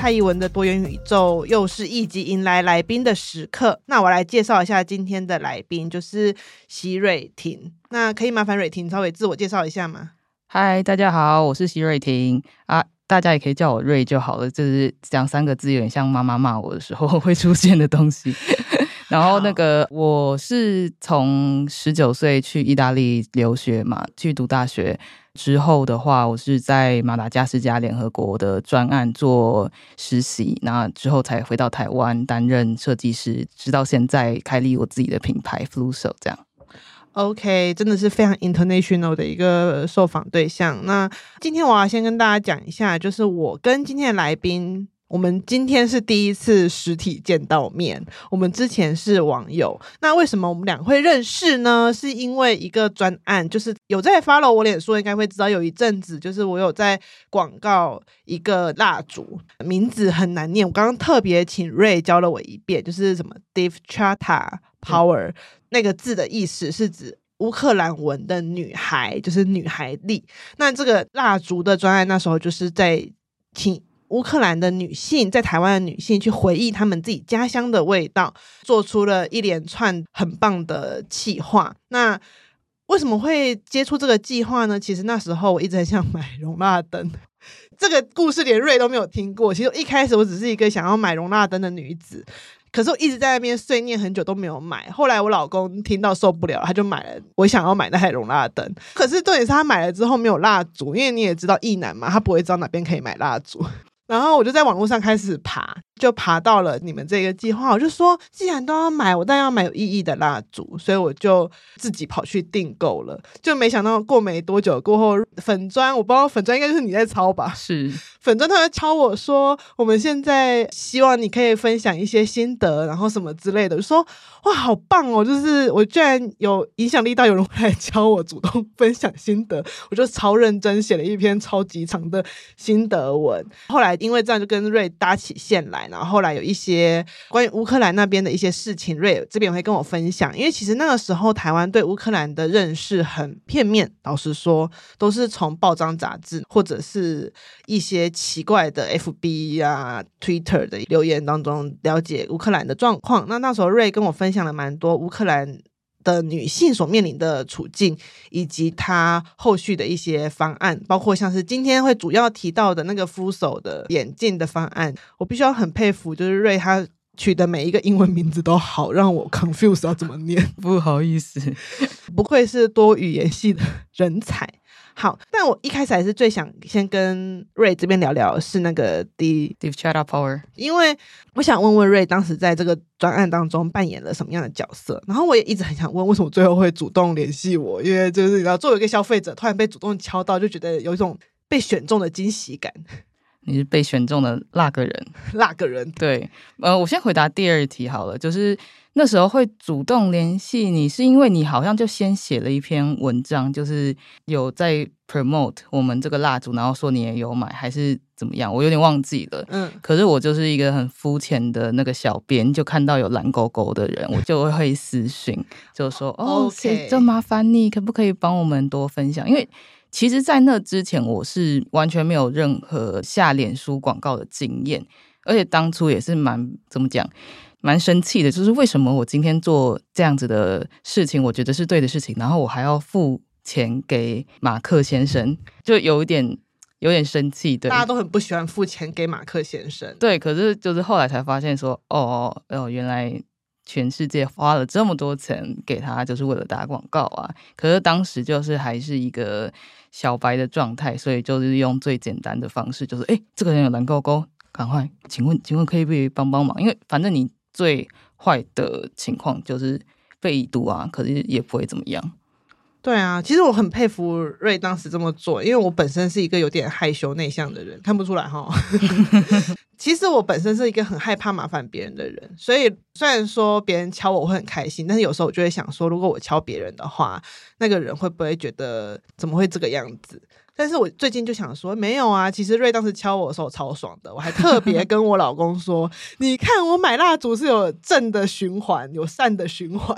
蔡依文的多元宇宙又是一集迎来来宾的时刻。那我来介绍一下今天的来宾，就是席瑞婷。那可以麻烦瑞婷稍微自我介绍一下吗？嗨，大家好，我是席瑞婷啊，大家也可以叫我瑞就好了。就是讲三个字有点像妈妈骂我的时候会出现的东西。然后那个我是从十九岁去意大利留学嘛，去读大学。之后的话，我是在马达加斯加联合国的专案做实习，那之后才回到台湾担任设计师，直到现在开立我自己的品牌 Flusso 这样。OK，真的是非常 international 的一个受访对象。那今天我要先跟大家讲一下，就是我跟今天的来宾。我们今天是第一次实体见到面，我们之前是网友。那为什么我们俩会认识呢？是因为一个专案，就是有在 follow 我脸书，应该会知道，有一阵子就是我有在广告一个蜡烛，名字很难念，我刚刚特别请瑞教了我一遍，就是什么 Devchata Power，那个字的意思是指乌克兰文的女孩，就是女孩力。那这个蜡烛的专案那时候就是在请。乌克兰的女性在台湾的女性去回忆她们自己家乡的味道，做出了一连串很棒的企划。那为什么会接触这个计划呢？其实那时候我一直很想买容蜡灯，这个故事连瑞都没有听过。其实一开始我只是一个想要买容蜡灯的女子，可是我一直在那边碎念很久都没有买。后来我老公听到受不了，他就买了我想要买那台容蜡灯。可是重点是他买了之后没有蜡烛，因为你也知道异男嘛，他不会知道哪边可以买蜡烛。然后我就在网络上开始爬，就爬到了你们这个计划。我就说，既然都要买，我当然要买有意义的蜡烛，所以我就自己跑去订购了。就没想到过没多久过后，粉砖我不知道粉砖应该就是你在抄吧？是粉砖他在敲我说，我们现在希望你可以分享一些心得，然后什么之类的。就说哇，好棒哦！就是我居然有影响力到有人会来教我，主动分享心得，我就超认真写了一篇超级长的心得文。后来。因为这样就跟瑞搭起线来，然后后来有一些关于乌克兰那边的一些事情，瑞这边会跟我分享。因为其实那个时候台湾对乌克兰的认识很片面，老实说，都是从报章杂志或者是一些奇怪的 FB 啊、Twitter 的留言当中了解乌克兰的状况。那那时候瑞跟我分享了蛮多乌克兰。的女性所面临的处境，以及她后续的一些方案，包括像是今天会主要提到的那个 Flusso 的眼镜的方案，我必须要很佩服，就是瑞他取的每一个英文名字都好让我 confuse 要怎么念，不好意思，不愧是多语言系的人才。好，但我一开始还是最想先跟瑞这边聊聊是那个 Devchata Power，因为我想问问瑞当时在这个专案当中扮演了什么样的角色，然后我也一直很想问为什么最后会主动联系我，因为就是你知道作为一个消费者，突然被主动敲到，就觉得有一种被选中的惊喜感。你是被选中的那个人，那个人对，呃，我先回答第二题好了，就是。那时候会主动联系你，是因为你好像就先写了一篇文章，就是有在 promote 我们这个蜡烛，然后说你也有买，还是怎么样？我有点忘记了。嗯，可是我就是一个很肤浅的那个小编，就看到有蓝勾勾的人，我就会私讯，就说哦，这麻烦你可不可以帮我们多分享？因为其实，在那之前，我是完全没有任何下脸书广告的经验，而且当初也是蛮怎么讲？蛮生气的，就是为什么我今天做这样子的事情，我觉得是对的事情，然后我还要付钱给马克先生，就有一点有点生气，对，大家都很不喜欢付钱给马克先生。对，可是就是后来才发现说，哦哦，原来全世界花了这么多钱给他，就是为了打广告啊。可是当时就是还是一个小白的状态，所以就是用最简单的方式，就是哎，这个人有蓝勾勾，赶快，请问，请问可以不可以帮帮忙？因为反正你最坏的情况就是被毒啊，可是也不会怎么样。对啊，其实我很佩服瑞当时这么做，因为我本身是一个有点害羞内向的人，看不出来哈。其实我本身是一个很害怕麻烦别人的人，所以虽然说别人敲我会很开心，但是有时候我就会想说，如果我敲别人的话，那个人会不会觉得怎么会这个样子？但是我最近就想说，没有啊，其实瑞当时敲我的时候超爽的，我还特别 跟我老公说，你看我买蜡烛是有正的循环，有善的循环，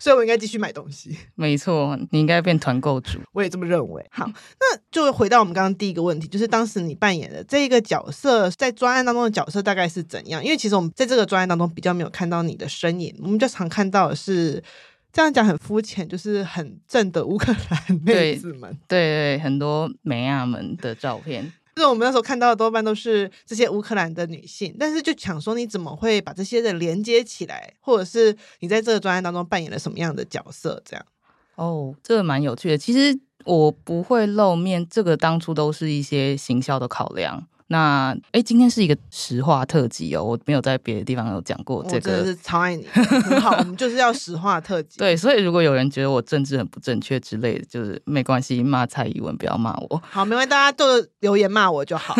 所以我应该继续买东西。没错，你应该变团购主，我也这么认为。好，那就回到我们刚刚第一个问题，就是当时你扮演的这一个角色，在专案当中的角色大概是怎样？因为其实我们在这个专案当中比较没有看到你的身影，我们就常看到的是。这样讲很肤浅，就是很正的乌克兰 妹子们，对对，对，很多美亚们的照片。就是我们那时候看到的多半都是这些乌克兰的女性，但是就想说，你怎么会把这些人连接起来，或者是你在这个专案当中扮演了什么样的角色？这样哦，这个蛮有趣的。其实我不会露面，这个当初都是一些行销的考量。那哎，今天是一个实话特辑哦，我没有在别的地方有讲过这个。我真的是超爱你，很好，我们就是要实话特辑。对，所以如果有人觉得我政治很不正确之类的，就是没关系，骂蔡宜文不要骂我。好，没关系，大家就留言骂我就好。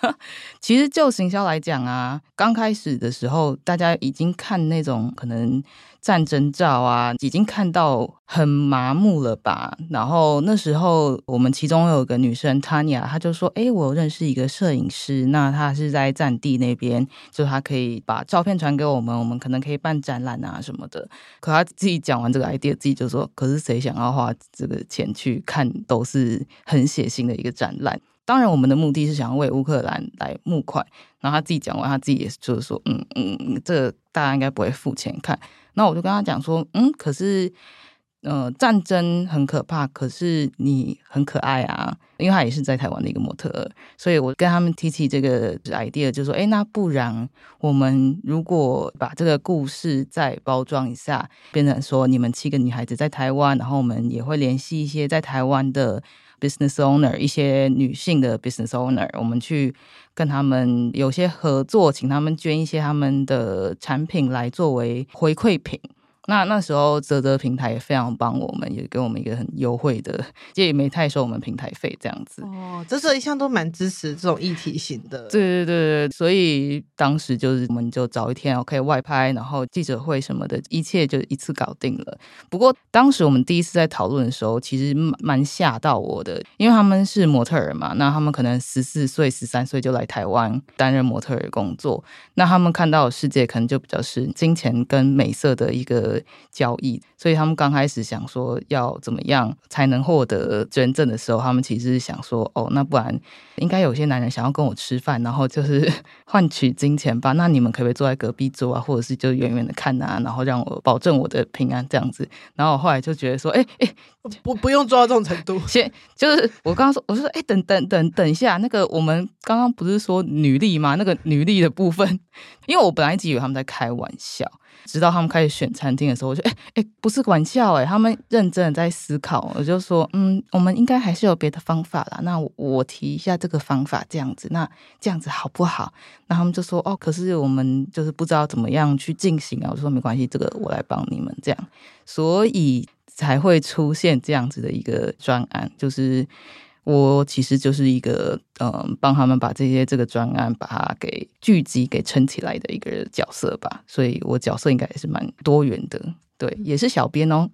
其实就行销来讲啊，刚开始的时候，大家已经看那种可能。战争照啊，已经看到很麻木了吧？然后那时候，我们其中有个女生 Tanya，她就说：“哎，我认识一个摄影师，那他是在战地那边，就他可以把照片传给我们，我们可能可以办展览啊什么的。”可他自己讲完这个 idea，自己就说：“可是谁想要花这个钱去看都是很血腥的一个展览？当然，我们的目的是想要为乌克兰来募款。”然后他自己讲完，他自己也就是说：“嗯嗯，这大家应该不会付钱看。”那我就跟他讲说，嗯，可是，呃，战争很可怕，可是你很可爱啊，因为他也是在台湾的一个模特儿，所以我跟他们提起这个 idea，就说，哎，那不然我们如果把这个故事再包装一下，变成说你们七个女孩子在台湾，然后我们也会联系一些在台湾的 business owner，一些女性的 business owner，我们去跟他们有些合作，请他们捐一些他们的产品来作为回馈品。那那时候，泽泽平台也非常帮我们，也给我们一个很优惠的，也没太收我们平台费这样子。哦，泽泽一向都蛮支持这种议题型的。对对对对，所以当时就是我们就找一天可以外拍，然后记者会什么的，一切就一次搞定了。不过当时我们第一次在讨论的时候，其实蛮蛮吓到我的，因为他们是模特儿嘛，那他们可能十四岁、十三岁就来台湾担任模特儿工作，那他们看到的世界可能就比较是金钱跟美色的一个。交易，所以他们刚开始想说要怎么样才能获得捐赠的时候，他们其实是想说，哦，那不然应该有些男人想要跟我吃饭，然后就是换取金钱吧？那你们可不可以坐在隔壁桌啊，或者是就远远的看啊，然后让我保证我的平安这样子？然后我后来就觉得说，哎哎，不不用做到这种程度，先就是我刚刚说，我说，哎，等等等等一下，那个我们刚刚不是说女力吗？那个女力的部分，因为我本来一直以为他们在开玩笑。直到他们开始选餐厅的时候，我就哎哎，不是玩笑哎，他们认真的在思考。我就说，嗯，我们应该还是有别的方法啦。那我，我提一下这个方法，这样子，那这样子好不好？那他们就说，哦，可是我们就是不知道怎么样去进行啊。我说没关系，这个我来帮你们这样，所以才会出现这样子的一个专案，就是。我其实就是一个嗯，帮他们把这些这个专案把它给聚集给撑起来的一个角色吧，所以我角色应该也是蛮多元的，对，也是小编哦。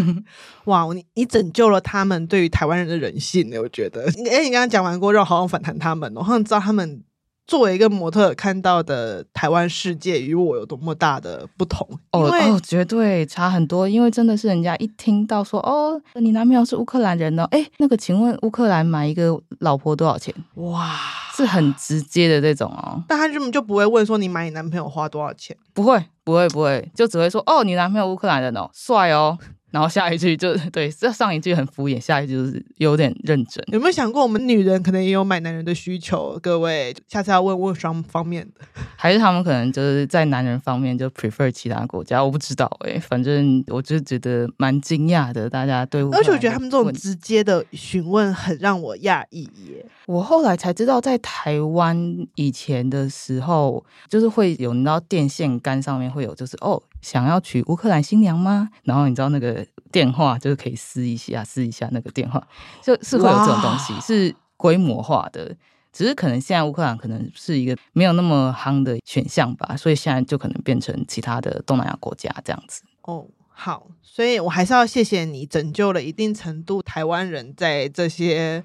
哇，你你拯救了他们对于台湾人的人性呢？我觉得，哎，你刚刚讲完过，让我好反弹他们，我好像知道他们。作为一个模特看到的台湾世界与我有多么大的不同？哦哦，绝对差很多。因为真的是人家一听到说哦，你男朋友是乌克兰人呢，哎，那个请问乌克兰买一个老婆多少钱？哇，是很直接的这种哦。但他根本就不会问说你买你男朋友花多少钱？不会，不会，不会，就只会说哦，你男朋友乌克兰人哦，帅哦。然后下一句就 对，这上一句很敷衍，下一句就是有点认真。有没有想过，我们女人可能也有买男人的需求？各位，下次要问问双方面的，还是他们可能就是在男人方面就 prefer 其他国家？我不知道哎、欸，反正我就觉得蛮惊讶的。大家对，而且我觉得他们这种直接的询问很让我讶异耶。我后来才知道，在台湾以前的时候，就是会有你知道电线杆上面会有，就是哦。想要娶乌克兰新娘吗？然后你知道那个电话就是可以撕一下，撕一下那个电话，就是会有这种东西，是规模化的。只是可能现在乌克兰可能是一个没有那么夯的选项吧，所以现在就可能变成其他的东南亚国家这样子。哦，好，所以我还是要谢谢你拯救了一定程度台湾人在这些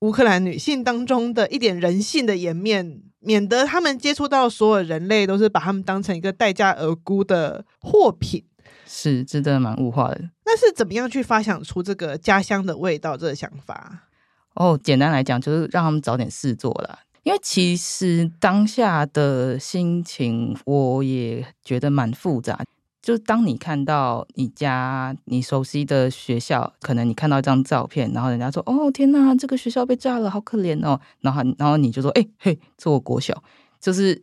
乌克兰女性当中的一点人性的颜面。免得他们接触到所有人类都是把他们当成一个待价而沽的货品，是真的蛮物化的。那是怎么样去发想出这个家乡的味道这个想法？哦，简单来讲就是让他们找点事做了。因为其实当下的心情我也觉得蛮复杂。就当你看到你家你熟悉的学校，可能你看到一张照片，然后人家说：“哦，天哪，这个学校被炸了，好可怜哦。”然后，然后你就说：“哎、欸、嘿，这我国小，就是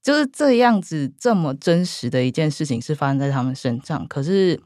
就是这样子，这么真实的一件事情是发生在他们身上。可是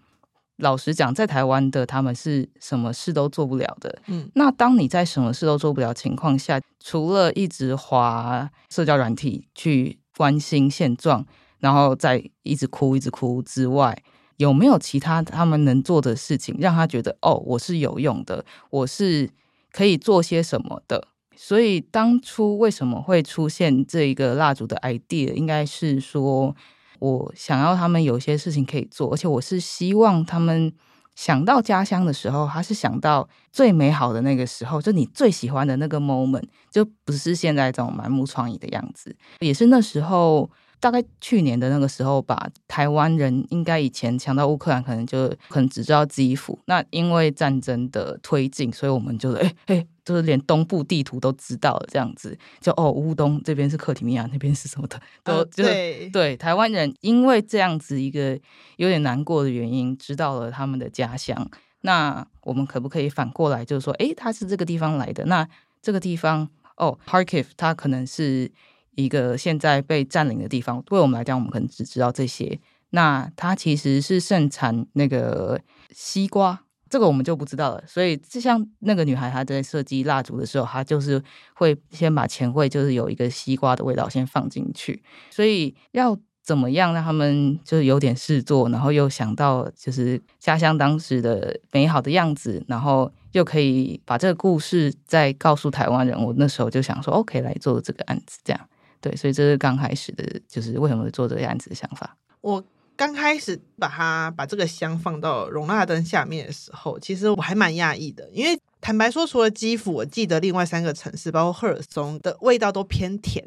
老实讲，在台湾的他们是什么事都做不了的。嗯，那当你在什么事都做不了情况下，除了一直滑社交软体去关心现状。然后再一直哭一直哭之外，有没有其他他们能做的事情，让他觉得哦，我是有用的，我是可以做些什么的？所以当初为什么会出现这一个蜡烛的 idea，应该是说我想要他们有些事情可以做，而且我是希望他们想到家乡的时候，他是想到最美好的那个时候，就你最喜欢的那个 moment，就不是现在这种满目疮痍的样子，也是那时候。大概去年的那个时候吧，台湾人应该以前抢到乌克兰，可能就可能只知道基辅。那因为战争的推进，所以我们就哎哎，就是连东部地图都知道了，这样子就哦，乌东这边是克里米亚，那边是什么的，都、呃、就对对。台湾人因为这样子一个有点难过的原因，知道了他们的家乡。那我们可不可以反过来，就是说，哎，他是这个地方来的，那这个地方哦，Kharkiv，他可能是。一个现在被占领的地方，对我们来讲，我们可能只知道这些。那它其实是盛产那个西瓜，这个我们就不知道了。所以，就像那个女孩她在设计蜡烛的时候，她就是会先把钱柜，就是有一个西瓜的味道先放进去。所以要怎么样让他们就是有点事做，然后又想到就是家乡当时的美好的样子，然后又可以把这个故事再告诉台湾人。我那时候就想说，OK，来做这个案子，这样。对，所以这是刚开始的，就是为什么会做这个案子的想法。我刚开始把它把这个香放到容纳灯下面的时候，其实我还蛮讶异的，因为坦白说，除了基辅，我记得另外三个城市，包括赫尔松的味道都偏甜。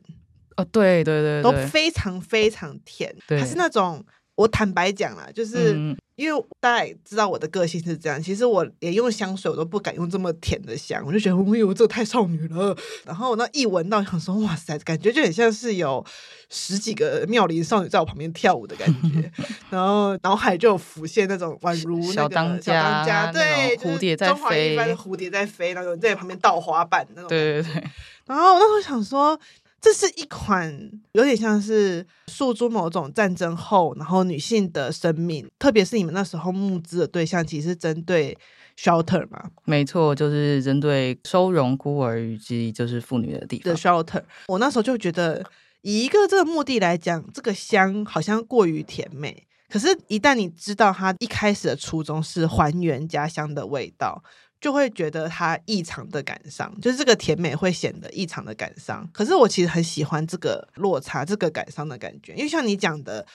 哦，对对对，对，都非常非常甜，它是那种。我坦白讲啦，就是因为大家也知道我的个性是这样。其实我连用香水我都不敢用这么甜的香，我就觉得，哎呦，这太少女了。然后那一闻到，想说，哇塞，感觉就很像是有十几个妙龄少女在我旁边跳舞的感觉。然后脑海就有浮现那种宛如那个小当家，小当家对，蝴蝶在飞，蝴蝶在飞，然后在旁边倒滑板那种。对对对。然后我那时候想说。这是一款有点像是诉诸某种战争后，然后女性的生命，特别是你们那时候募资的对象，其实是针对 shelter 嘛？没错，就是针对收容孤儿以及就是妇女的地方的 shelter。我那时候就觉得，以一个这个目的来讲，这个香好像过于甜美。可是，一旦你知道它一开始的初衷是还原家乡的味道。就会觉得它异常的感伤，就是这个甜美会显得异常的感伤。可是我其实很喜欢这个落差，这个感伤的感觉，因为像你讲的，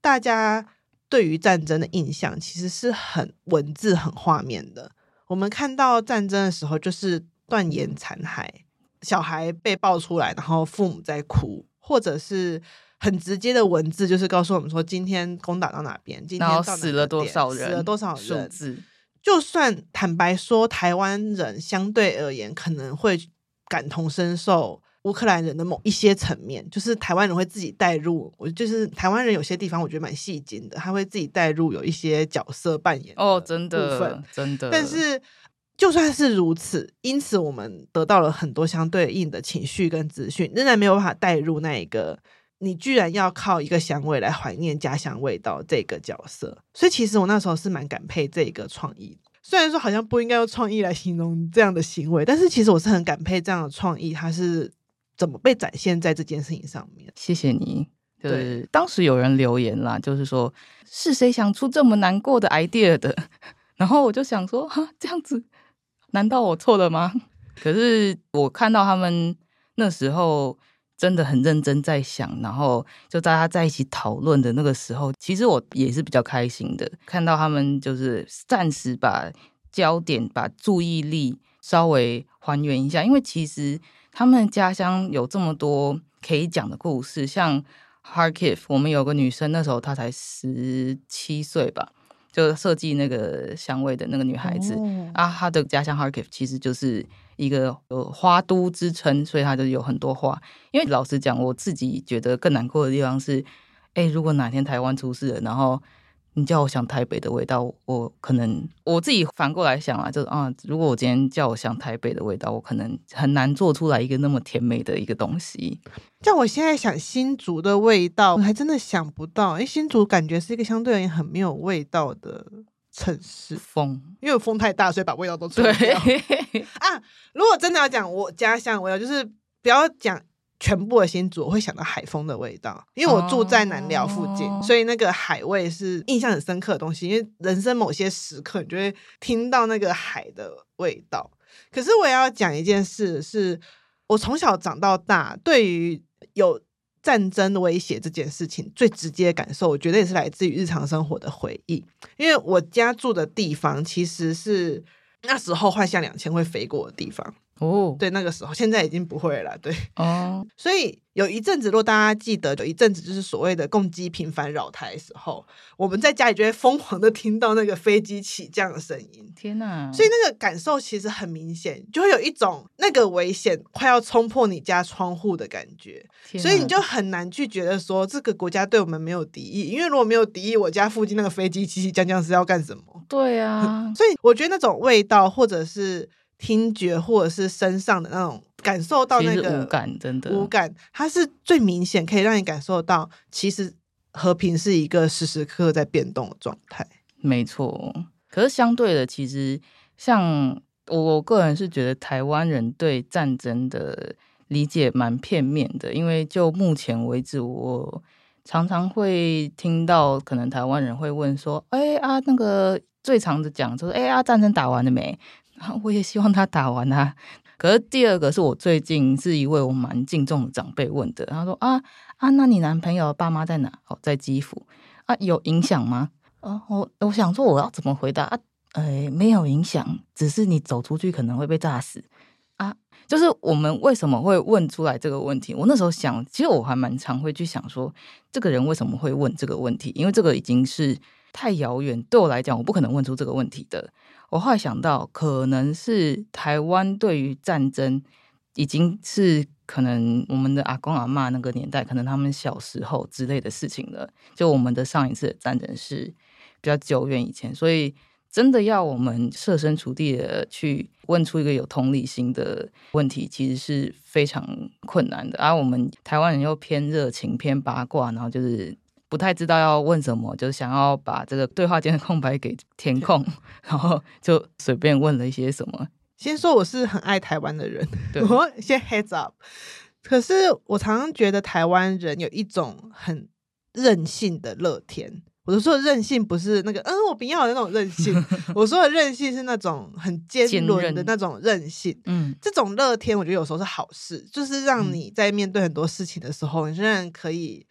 大家对于战争的印象其实是很文字、很画面的。我们看到战争的时候，就是断言残骸，小孩被抱出来，然后父母在哭，或者是很直接的文字，就是告诉我们说今天攻打到哪边，今天到死了多少人，死了多少人，数字。就算坦白说，台湾人相对而言可能会感同身受乌克兰人的某一些层面，就是台湾人会自己带入。我就是台湾人有些地方我觉得蛮戏精的，他会自己带入有一些角色扮演哦，真的真的。但是就算是如此，因此我们得到了很多相对应的情绪跟资讯，仍然没有办法带入那一个你居然要靠一个香味来怀念家乡味道这个角色。所以其实我那时候是蛮感佩这个创意。虽然说好像不应该用创意来形容这样的行为，但是其实我是很感佩这样的创意，它是。怎么被展现在这件事情上面？谢谢你。对，当时有人留言啦，就是说是谁想出这么难过的 idea 的？然后我就想说，哈，这样子，难道我错了吗？可是我看到他们那时候真的很认真在想，然后就大家在一起讨论的那个时候，其实我也是比较开心的，看到他们就是暂时把焦点、把注意力稍微还原一下，因为其实。他们家乡有这么多可以讲的故事，像 Harkiv，我们有个女生，那时候她才十七岁吧，就设计那个香味的那个女孩子、哦、啊，她的家乡 Kharkiv 其实就是一个有花都之称，所以她就有很多花。因为老实讲，我自己觉得更难过的地方是，哎，如果哪天台湾出事了，然后。你叫我想台北的味道，我可能我自己反过来想啊，就是啊，如果我今天叫我想台北的味道，我可能很难做出来一个那么甜美的一个东西。叫我现在想新竹的味道，我还真的想不到。因为，新竹感觉是一个相对而言很没有味道的城市。风，因为风太大，所以把味道都吹掉。啊，如果真的要讲我家乡味道，就是不要讲。全部的新竹我会想到海风的味道，因为我住在南寮附近，哦、所以那个海味是印象很深刻的东西。因为人生某些时刻，你就会听到那个海的味道。可是我也要讲一件事，是我从小长到大，对于有战争威胁这件事情最直接的感受，我觉得也是来自于日常生活的回忆。因为我家住的地方其实是那时候幻象两千会飞过的地方。哦，对，那个时候现在已经不会了，对，哦，所以有一阵子，如果大家记得，有一阵子就是所谓的共机频繁扰台的时候，我们在家里就会疯狂的听到那个飞机起降的声音，天哪！所以那个感受其实很明显，就会有一种那个危险快要冲破你家窗户的感觉，所以你就很难去觉得说这个国家对我们没有敌意，因为如果没有敌意，我家附近那个飞机起起降降是要干什么？对啊，所以我觉得那种味道或者是。听觉或者是身上的那种感受到那个无感，真的无感，它是最明显可以让你感受到，其实和平是一个时时刻刻在变动的状态。没错，可是相对的，其实像我，我个人是觉得台湾人对战争的理解蛮片面的，因为就目前为止，我常常会听到，可能台湾人会问说：“哎啊，那个最常的讲就是，哎啊，战争打完了没？” 我也希望他打完啊。可是第二个是我最近是一位我蛮敬重的长辈问的，他说啊啊，那你男朋友爸妈在哪？哦，在基辅啊，有影响吗？啊，我我想说我要怎么回答啊？哎，没有影响，只是你走出去可能会被炸死啊。就是我们为什么会问出来这个问题？我那时候想，其实我还蛮常会去想说，这个人为什么会问这个问题？因为这个已经是太遥远，对我来讲，我不可能问出这个问题的。我后来想到，可能是台湾对于战争已经是可能我们的阿公阿嬷那个年代，可能他们小时候之类的事情了。就我们的上一次的战争是比较久远以前，所以真的要我们设身处地的去问出一个有同理心的问题，其实是非常困难的。而、我们台湾人又偏热情、偏八卦，然后就是。不太知道要问什么，就是想要把这个对话间的空白给填空，然后就随便问了一些什么。先说我是很爱台湾的人，我先 heads up。可是我常常觉得台湾人有一种很任性的乐天。我说的任性不是那个嗯我不要的那种任性，我说的任性是那种很尖锐的那种任性。嗯，这种乐天我觉得有时候是好事，就是让你在面对很多事情的时候，你仍然可以。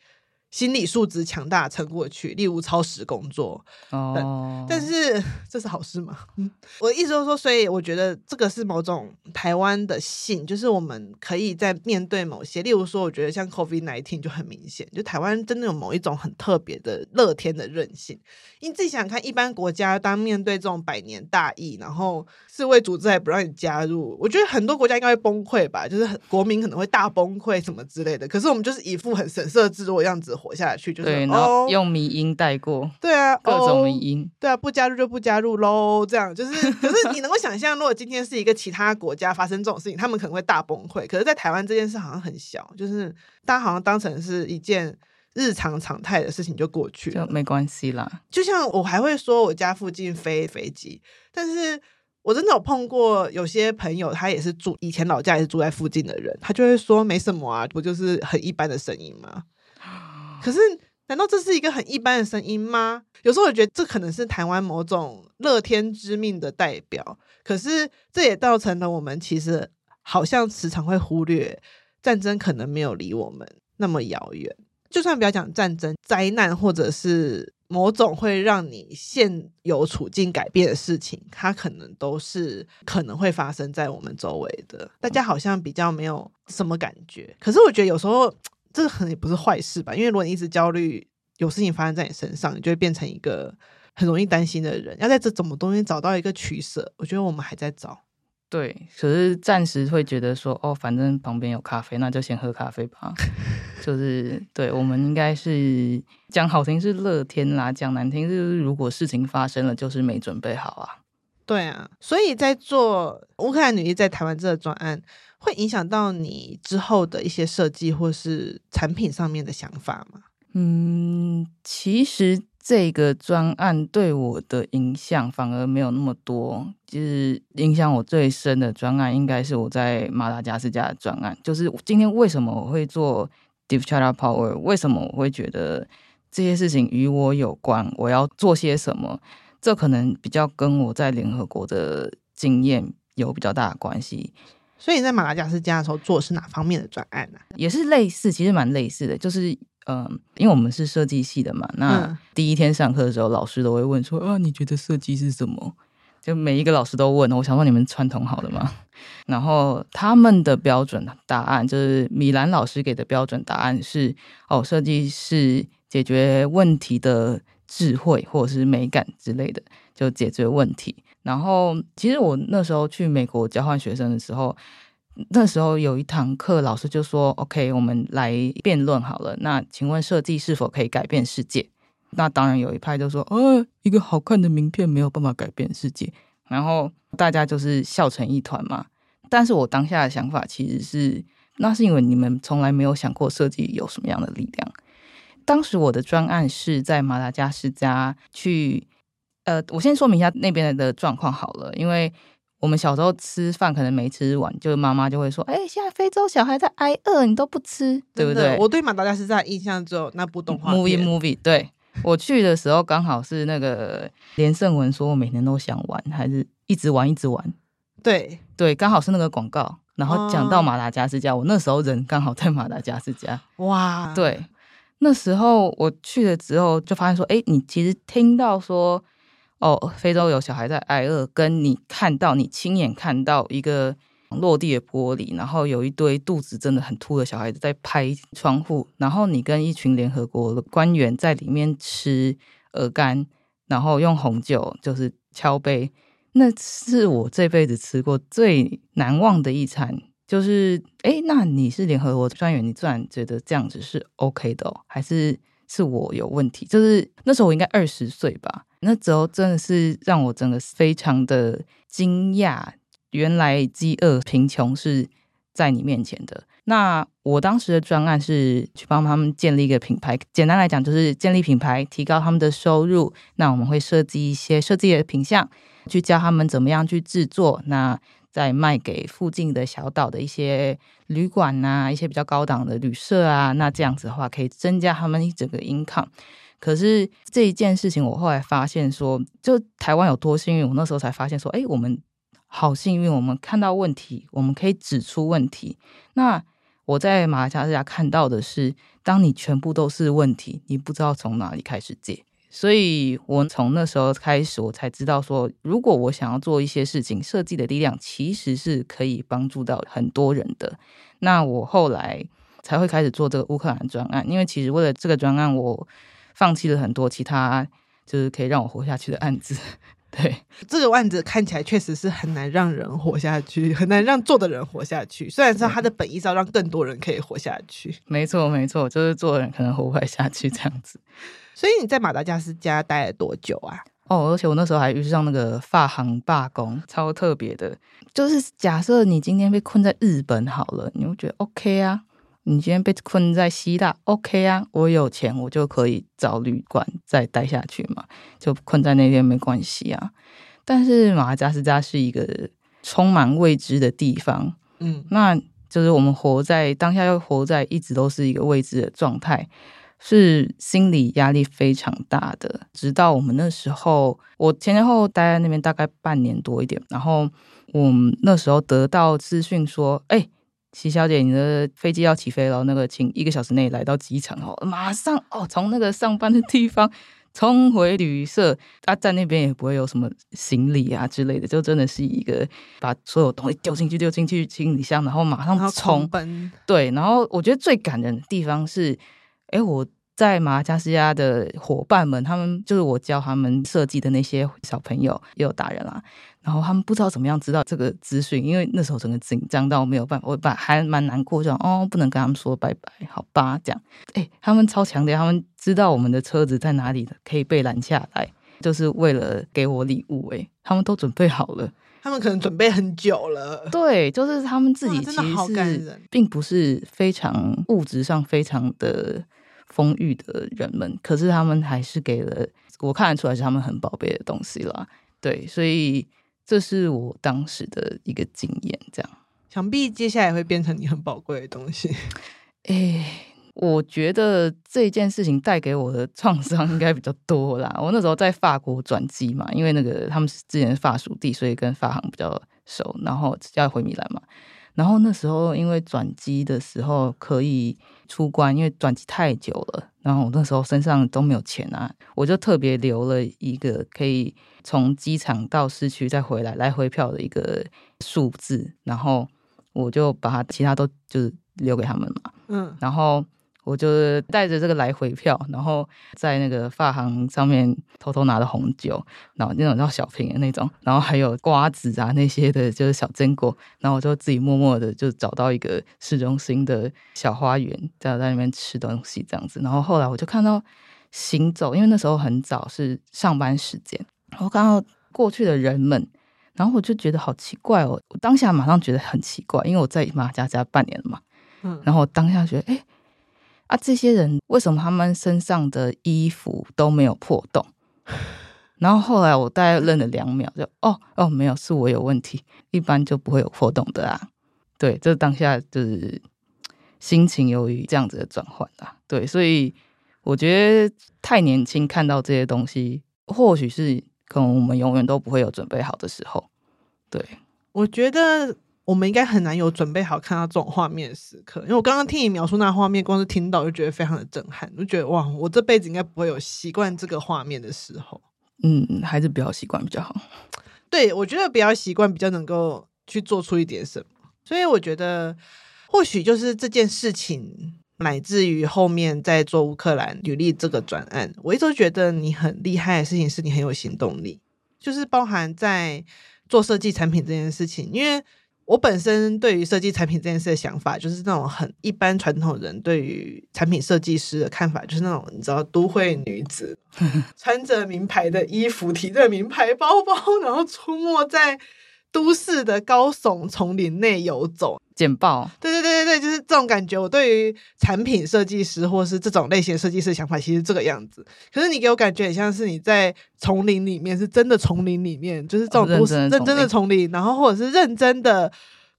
心理素质强大撑过去，例如超时工作。哦，但是 这是好事吗？嗯，我的意思就是说，所以我觉得这个是某种台湾的性，就是我们可以在面对某些，例如说，我觉得像 COVID-19 就很明显，就台湾真的有某一种很特别的乐天的韧性。你自己想想看，一般国家当面对这种百年大疫，然后世卫组织还不让你加入，我觉得很多国家应该会崩溃吧，就是很国民可能会大崩溃什么之类的。可是我们就是一副很神色自若的样子。活下去就是，对，然后用迷音带过，对啊，各种迷因，对啊，不加入就不加入喽，这样就是。可是你能够想象，如果今天是一个其他国家发生这种事情，他们可能会大崩溃。可是，在台湾这件事好像很小，就是大家好像当成是一件日常常态的事情就过去了，就没关系啦。就像我还会说我家附近飞飞机，但是我真的有碰过有些朋友，他也是住以前老家也是住在附近的人，他就会说没什么啊，不就是很一般的声音吗？可是，难道这是一个很一般的声音吗？有时候我觉得这可能是台湾某种乐天之命的代表。可是，这也造成了我们其实好像时常会忽略战争可能没有离我们那么遥远。就算不要讲战争、灾难，或者是某种会让你现有处境改变的事情，它可能都是可能会发生在我们周围的。大家好像比较没有什么感觉。可是，我觉得有时候。这个可能也不是坏事吧，因为如果你一直焦虑，有事情发生在你身上，你就会变成一个很容易担心的人。要在这怎么东西找到一个取舍，我觉得我们还在找。对，可是暂时会觉得说，哦，反正旁边有咖啡，那就先喝咖啡吧。就是对，我们应该是讲好听是乐天啦，讲难听是如果事情发生了，就是没准备好啊。对啊，所以在做乌克兰女医在台湾这个专案，会影响到你之后的一些设计或是产品上面的想法吗？嗯，其实这个专案对我的影响反而没有那么多。就是影响我最深的专案，应该是我在马达加斯加的专案。就是今天为什么我会做 deep chat Power？为什么我会觉得这些事情与我有关？我要做些什么？这可能比较跟我在联合国的经验有比较大的关系。所以你在马达加斯加的时候做的是哪方面的专案呢？也是类似，其实蛮类似的，就是嗯、呃，因为我们是设计系的嘛，那第一天上课的时候，老师都会问说啊，你觉得设计是什么？就每一个老师都问。我想说你们传统好的吗？然后他们的标准答案就是米兰老师给的标准答案是哦，设计是解决问题的智慧或者是美感之类的，就解决问题。然后，其实我那时候去美国交换学生的时候，那时候有一堂课，老师就说：“OK，我们来辩论好了。那请问设计是否可以改变世界？”那当然有一派就说：“呃，一个好看的名片没有办法改变世界。”然后大家就是笑成一团嘛。但是我当下的想法其实是，那是因为你们从来没有想过设计有什么样的力量。当时我的专案是在马达加斯加去。呃，我先说明一下那边的状况好了，因为我们小时候吃饭可能没吃完，就妈妈就会说：“哎、欸，现在非洲小孩在挨饿，你都不吃，对不对？”我对马达加斯加印象只有那部动画 movie movie。对，我去的时候刚好是那个连胜文说：“我每天都想玩，还是一直玩一直玩。”对对，刚好是那个广告，然后讲到马达加斯加，哦、我那时候人刚好在马达加斯加。哇，对，那时候我去了之后就发现说：“哎、欸，你其实听到说。”哦，非洲有小孩在挨饿，跟你看到你亲眼看到一个落地的玻璃，然后有一堆肚子真的很凸的小孩子在拍窗户，然后你跟一群联合国的官员在里面吃鹅肝，然后用红酒就是敲杯，那是我这辈子吃过最难忘的一餐。就是，诶，那你是联合国的专员，你自然觉得这样子是 OK 的哦，还是是我有问题？就是那时候我应该二十岁吧。那时候真的是让我整个非常的惊讶，原来饥饿贫穷是在你面前的。那我当时的专案是去帮他们建立一个品牌，简单来讲就是建立品牌，提高他们的收入。那我们会设计一些设计的品相，去教他们怎么样去制作，那再卖给附近的小岛的一些旅馆啊，一些比较高档的旅社啊。那这样子的话，可以增加他们一整个 income。可是这一件事情，我后来发现说，就台湾有多幸运，我那时候才发现说，哎，我们好幸运，我们看到问题，我们可以指出问题。那我在马来西亚看到的是，当你全部都是问题，你不知道从哪里开始解。所以我从那时候开始，我才知道说，如果我想要做一些事情，设计的力量其实是可以帮助到很多人的。那我后来才会开始做这个乌克兰专案，因为其实为了这个专案，我放弃了很多其他就是可以让我活下去的案子。对，这个案子看起来确实是很难让人活下去，很难让做的人活下去。虽然说他的本意是要让更多人可以活下去。没错，没错，就是做人可能活不下去这样子。所以你在马达加斯加待了多久啊？哦，而且我那时候还遇上那个发行罢工，超特别的。就是假设你今天被困在日本好了，你会觉得 OK 啊？你今天被困在希腊，OK 啊？我有钱，我就可以找旅馆再待下去嘛，就困在那边没关系啊。但是马达加斯加是一个充满未知的地方，嗯，那就是我们活在当下，又活在一直都是一个未知的状态，是心理压力非常大的。直到我们那时候，我前前后后待在那边大概半年多一点，然后我们那时候得到资讯说，哎。齐小姐，你的飞机要起飞了，那个请一个小时内来到机场哦，马上哦，从那个上班的地方冲回旅社，他、啊、在那边也不会有什么行李啊之类的，就真的是一个把所有东西丢进去，丢进去行李箱，然后马上冲奔。对，然后我觉得最感人的地方是，哎，我。在马达加斯加的伙伴们，他们就是我教他们设计的那些小朋友，也有大人啦。然后他们不知道怎么样知道这个资讯，因为那时候整个紧张到没有办法，我把还蛮难过，这样哦，不能跟他们说拜拜，好吧，这样。哎，他们超强的，他们知道我们的车子在哪里，可以被拦下来，就是为了给我礼物。哎，他们都准备好了，他们可能准备很久了。对，就是他们自己其实是并不是非常物质上非常的。丰裕的人们，可是他们还是给了我看得出来是他们很宝贝的东西啦。对，所以这是我当时的一个经验。这样，想必接下来会变成你很宝贵的东西。哎、欸，我觉得这件事情带给我的创伤应该比较多啦。我那时候在法国转机嘛，因为那个他们是之前是法属地，所以跟法航比较熟，然后要回米兰嘛。然后那时候因为转机的时候可以出关，因为转机太久了，然后我那时候身上都没有钱啊，我就特别留了一个可以从机场到市区再回来来回票的一个数字，然后我就把它其他都就是留给他们嘛，嗯，然后。我就带着这个来回票，然后在那个发行上面偷偷拿了红酒，然后那种叫小瓶的那种，然后还有瓜子啊那些的，就是小坚果，然后我就自己默默的就找到一个市中心的小花园，在在那边吃东西这样子。然后后来我就看到行走，因为那时候很早是上班时间，我看到过去的人们，然后我就觉得好奇怪哦，我当下马上觉得很奇怪，因为我在马达加斯加半年了嘛，嗯，然后我当下觉得哎。诶啊，这些人为什么他们身上的衣服都没有破洞？然后后来我大概愣了两秒，就哦哦，没有，是我有问题，一般就不会有破洞的啊。对，这当下就是心情由于这样子的转换啊。对，所以我觉得太年轻看到这些东西，或许是可能我们永远都不会有准备好的时候。对，我觉得。我们应该很难有准备好看到这种画面的时刻，因为我刚刚听你描述那画面，光是听到就觉得非常的震撼，就觉得哇，我这辈子应该不会有习惯这个画面的时候。嗯，还是不要习惯比较好。对，我觉得比较习惯比较能够去做出一点什么，所以我觉得或许就是这件事情，乃至于后面在做乌克兰履历这个专案，我一直都觉得你很厉害的事情是你很有行动力，就是包含在做设计产品这件事情，因为。我本身对于设计产品这件事的想法，就是那种很一般传统人对于产品设计师的看法，就是那种你知道，都会女子 穿着名牌的衣服，提着名牌包包，然后出没在。都市的高耸丛林内游走，简报，对对对对对，就是这种感觉。我对于产品设计师或是这种类型设计师的想法，其实这个样子。可是你给我感觉很像是你在丛林里面，是真的丛林里面，就是这种都市、哦、认真的丛林，认真的丛林，然后或者是认真的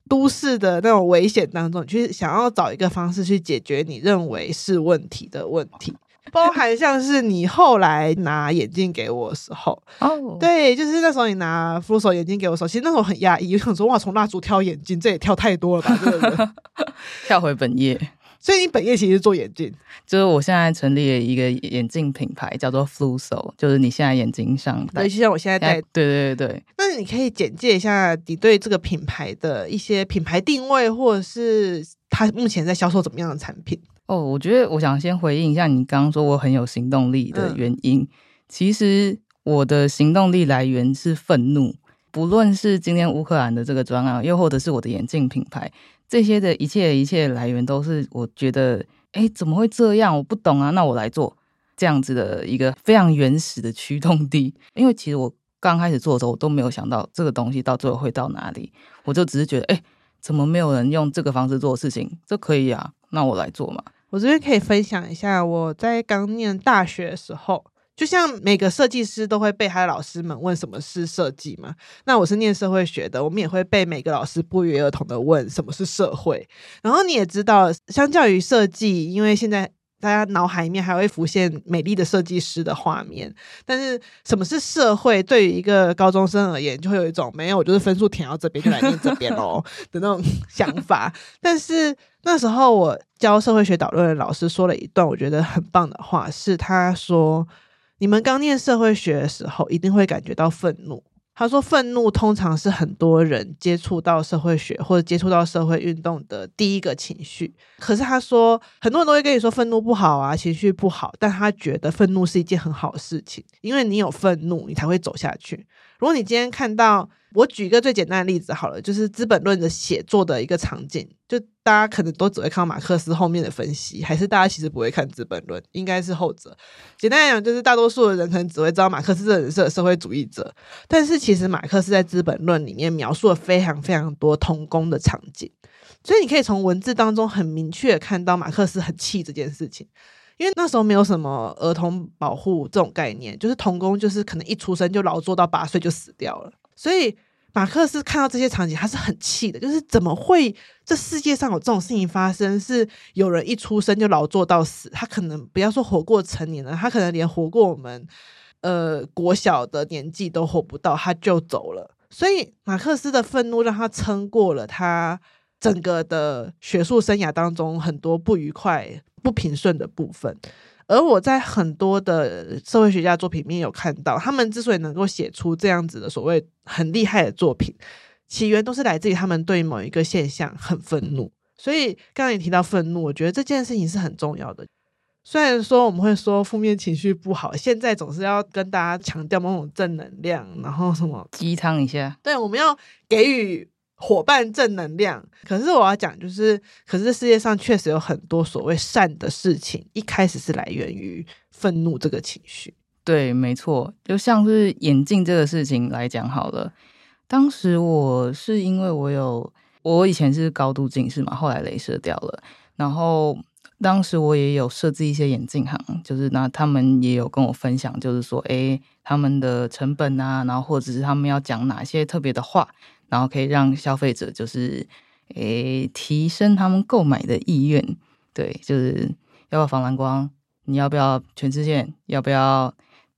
都市的那种危险当中，去想要找一个方式去解决你认为是问题的问题。包含像是你后来拿眼镜给我的时候，哦，oh. 对，就是那时候你拿 Flusso 眼镜给我的时候，其实那时候很压抑，我想说哇，从蜡烛挑眼镜，这也挑太多了吧？跳回本业，所以你本业其实是做眼镜，就是我现在成立了一个眼镜品牌，叫做 Flusso，就是你现在眼睛上戴，对，就像我现在戴，对对对对。那你可以简介一下你对这个品牌的一些品牌定位，或者是它目前在销售怎么样的产品？哦，我觉得我想先回应一下你刚刚说我很有行动力的原因。嗯、其实我的行动力来源是愤怒，不论是今天乌克兰的这个专案，又或者是我的眼镜品牌，这些的一切一切来源都是我觉得，哎，怎么会这样？我不懂啊，那我来做这样子的一个非常原始的驱动力。因为其实我刚开始做的时候，我都没有想到这个东西到最后会到哪里，我就只是觉得，哎，怎么没有人用这个方式做事情？这可以啊。那我来做嘛。我这边可以分享一下，我在刚念大学的时候，就像每个设计师都会被他的老师们问什么是设计嘛。那我是念社会学的，我们也会被每个老师不约而同的问什么是社会。然后你也知道，相较于设计，因为现在。大家脑海里面还会浮现美丽的设计师的画面，但是什么是社会？对于一个高中生而言，就会有一种没有，我就是分数填到这边就来念这边喽 的那种想法。但是那时候我教社会学导论的老师说了一段我觉得很棒的话，是他说：“你们刚念社会学的时候，一定会感觉到愤怒。”他说：“愤怒通常是很多人接触到社会学或者接触到社会运动的第一个情绪。可是他说，很多人都会跟你说愤怒不好啊，情绪不好，但他觉得愤怒是一件很好的事情，因为你有愤怒，你才会走下去。如果你今天看到……”我举一个最简单的例子好了，就是《资本论》的写作的一个场景，就大家可能都只会看到马克思后面的分析，还是大家其实不会看《资本论》，应该是后者。简单来讲，就是大多数的人可能只会知道马克思这人是社会主义者，但是其实马克思在《资本论》里面描述了非常非常多童工的场景，所以你可以从文字当中很明确看到马克思很气这件事情，因为那时候没有什么儿童保护这种概念，就是童工就是可能一出生就劳作到八岁就死掉了。所以马克思看到这些场景，他是很气的，就是怎么会这世界上有这种事情发生？是有人一出生就劳作到死，他可能不要说活过成年了，他可能连活过我们呃国小的年纪都活不到，他就走了。所以马克思的愤怒让他撑过了他整个的学术生涯当中很多不愉快、不平顺的部分。而我在很多的社会学家作品里面有看到，他们之所以能够写出这样子的所谓很厉害的作品，起源都是来自于他们对某一个现象很愤怒。所以刚刚也提到愤怒，我觉得这件事情是很重要的。虽然说我们会说负面情绪不好，现在总是要跟大家强调某种正能量，然后什么鸡汤一下，对，我们要给予。伙伴正能量，可是我要讲，就是，可是世界上确实有很多所谓善的事情，一开始是来源于愤怒这个情绪。对，没错，就像是眼镜这个事情来讲好了。当时我是因为我有，我以前是高度近视嘛，后来镭射掉了。然后当时我也有设置一些眼镜行，就是那他们也有跟我分享，就是说，诶，他们的成本啊，然后或者是他们要讲哪些特别的话。然后可以让消费者就是诶提升他们购买的意愿，对，就是要不要防蓝光？你要不要全视线？要不要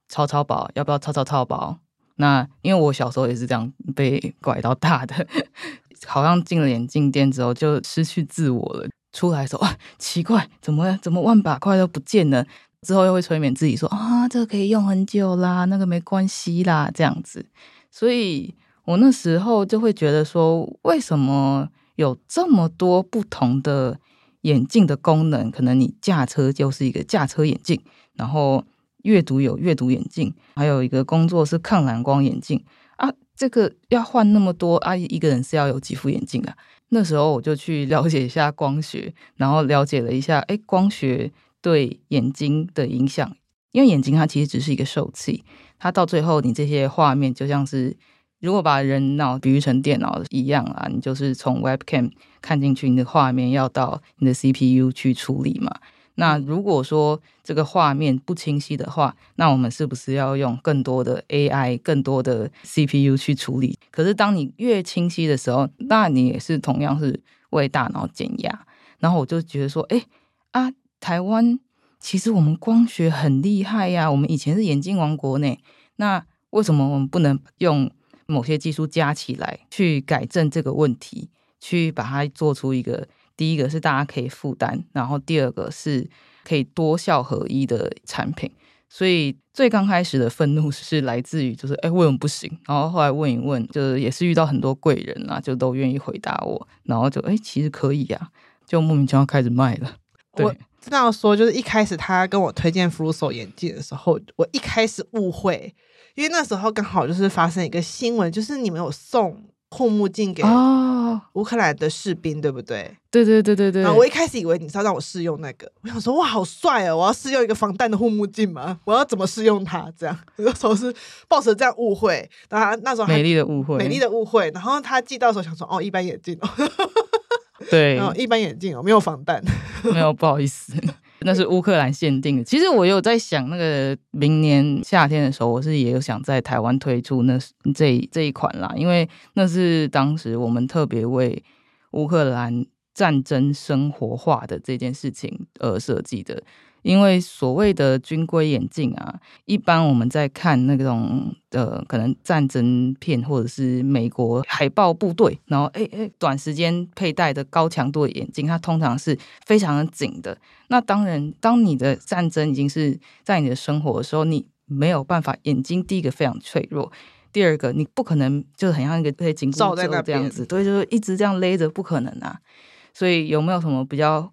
超超薄？要不要超超超薄？那因为我小时候也是这样被拐到大的，好像进了眼镜店之后就失去自我了。出来的时候啊，奇怪，怎么怎么万把块都不见了？之后又会催眠自己说啊，这个可以用很久啦，那个没关系啦，这样子，所以。我那时候就会觉得说，为什么有这么多不同的眼镜的功能？可能你驾车就是一个驾车眼镜，然后阅读有阅读眼镜，还有一个工作是抗蓝光眼镜啊。这个要换那么多啊，一个人是要有几副眼镜啊？那时候我就去了解一下光学，然后了解了一下，诶，光学对眼睛的影响。因为眼睛它其实只是一个受器，它到最后你这些画面就像是。如果把人脑比喻成电脑一样啊，你就是从 Webcam 看进去，你的画面要到你的 CPU 去处理嘛。那如果说这个画面不清晰的话，那我们是不是要用更多的 AI、更多的 CPU 去处理？可是当你越清晰的时候，那你也是同样是为大脑减压。然后我就觉得说，哎啊，台湾其实我们光学很厉害呀，我们以前是眼镜王国呢，那为什么我们不能用某些技术加起来去改正这个问题，去把它做出一个第一个是大家可以负担，然后第二个是可以多效合一的产品。所以最刚开始的愤怒是来自于就是哎，为什么不行？然后后来问一问，就是也是遇到很多贵人啊，就都愿意回答我，然后就哎，其实可以呀，就莫名其妙开始卖了。对，我这样说就是一开始他跟我推荐 Flusso 眼镜的时候，我一开始误会，因为那时候刚好就是发生一个新闻，就是你们有送护目镜给乌克兰的士兵，对不对？对对对对对。然后我一开始以为你是要让我试用那个，我想说哇，好帅哦！我要试用一个防弹的护目镜吗？我要怎么试用它？这样 那时候是抱着这样误会，然后那时候美丽的误会，美丽的误会。然后他寄到的时候想说哦，一般眼镜哦，对，然后一般眼镜哦，没有防弹，没有，不好意思。那是乌克兰限定的。其实我有在想，那个明年夏天的时候，我是也有想在台湾推出那这这一款啦，因为那是当时我们特别为乌克兰战争生活化的这件事情而设计的。因为所谓的军规眼镜啊，一般我们在看那种呃，可能战争片或者是美国海豹部队，然后诶诶，短时间佩戴的高强度的眼镜，它通常是非常的紧的。那当然，当你的战争已经是在你的生活的时候，你没有办法，眼睛第一个非常脆弱，第二个你不可能就是很像一个被紧箍咒这样子，对，就是一直这样勒着，不可能啊。所以有没有什么比较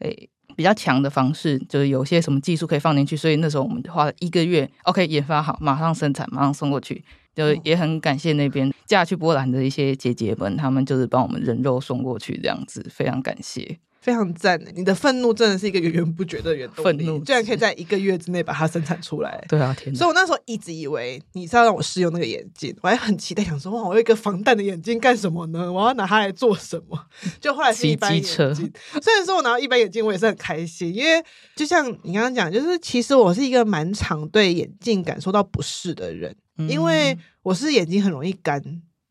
诶？比较强的方式，就是有些什么技术可以放进去，所以那时候我们花了一个月，OK，研发好，马上生产，马上送过去，就也很感谢那边嫁去波兰的一些姐姐们，他们就是帮我们人肉送过去，这样子非常感谢。非常赞，你的愤怒真的是一个源源不绝的原动力，愤怒居然可以在一个月之内把它生产出来。对啊，天！所以我那时候一直以为你是要让我试用那个眼镜，我还很期待，想说哇，我有一个防弹的眼镜干什么呢？我要拿它来做什么？就后来是一般眼镜。虽然说我拿到一般眼镜，我也是很开心，因为就像你刚刚讲，就是其实我是一个蛮常对眼镜感受到不适的人，嗯、因为我是眼睛很容易干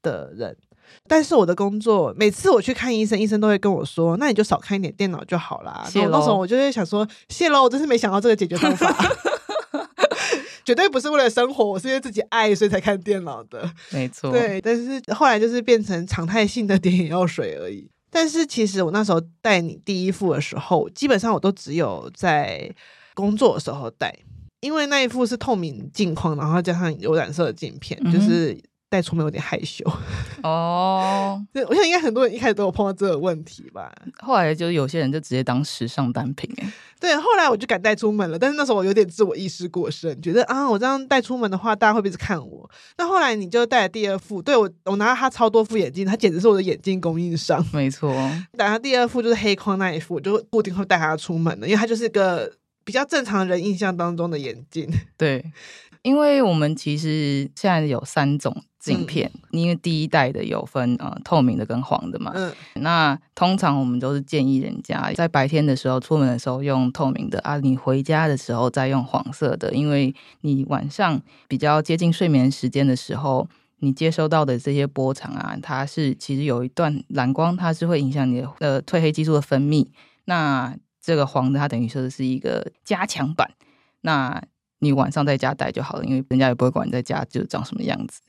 的人。但是我的工作，每次我去看医生，医生都会跟我说：“那你就少看一点电脑就好啦。”谢啰。那时候我就会想说：“谢喽，我真是没想到这个解决方法，绝对不是为了生活，我是因为自己爱所以才看电脑的。”没错，对。但是后来就是变成常态性的点眼药水而已。但是其实我那时候带你第一副的时候，基本上我都只有在工作的时候戴，因为那一副是透明镜框，然后加上有染色的镜片，嗯、就是。带出门有点害羞 哦，对，我想应该很多人一开始都有碰到这个问题吧。后来就有些人就直接当时尚单品哎。对，后来我就敢带出门了，但是那时候我有点自我意识过剩，觉得啊，我这样带出门的话，大家会不会是看我？那后来你就带了第二副，对我，我拿到他超多副眼镜，他简直是我的眼镜供应商。没错，等他第二副就是黑框那一副，我就固定会带他出门的，因为他就是个比较正常人印象当中的眼镜。对，因为我们其实现在有三种。镜片，因为第一代的有分呃透明的跟黄的嘛，嗯，那通常我们都是建议人家在白天的时候出门的时候用透明的啊，你回家的时候再用黄色的，因为你晚上比较接近睡眠时间的时候，你接收到的这些波长啊，它是其实有一段蓝光，它是会影响你的呃褪黑激素的分泌。那这个黄的它等于说是一个加强版，那你晚上在家戴就好了，因为人家也不会管你在家就长什么样子。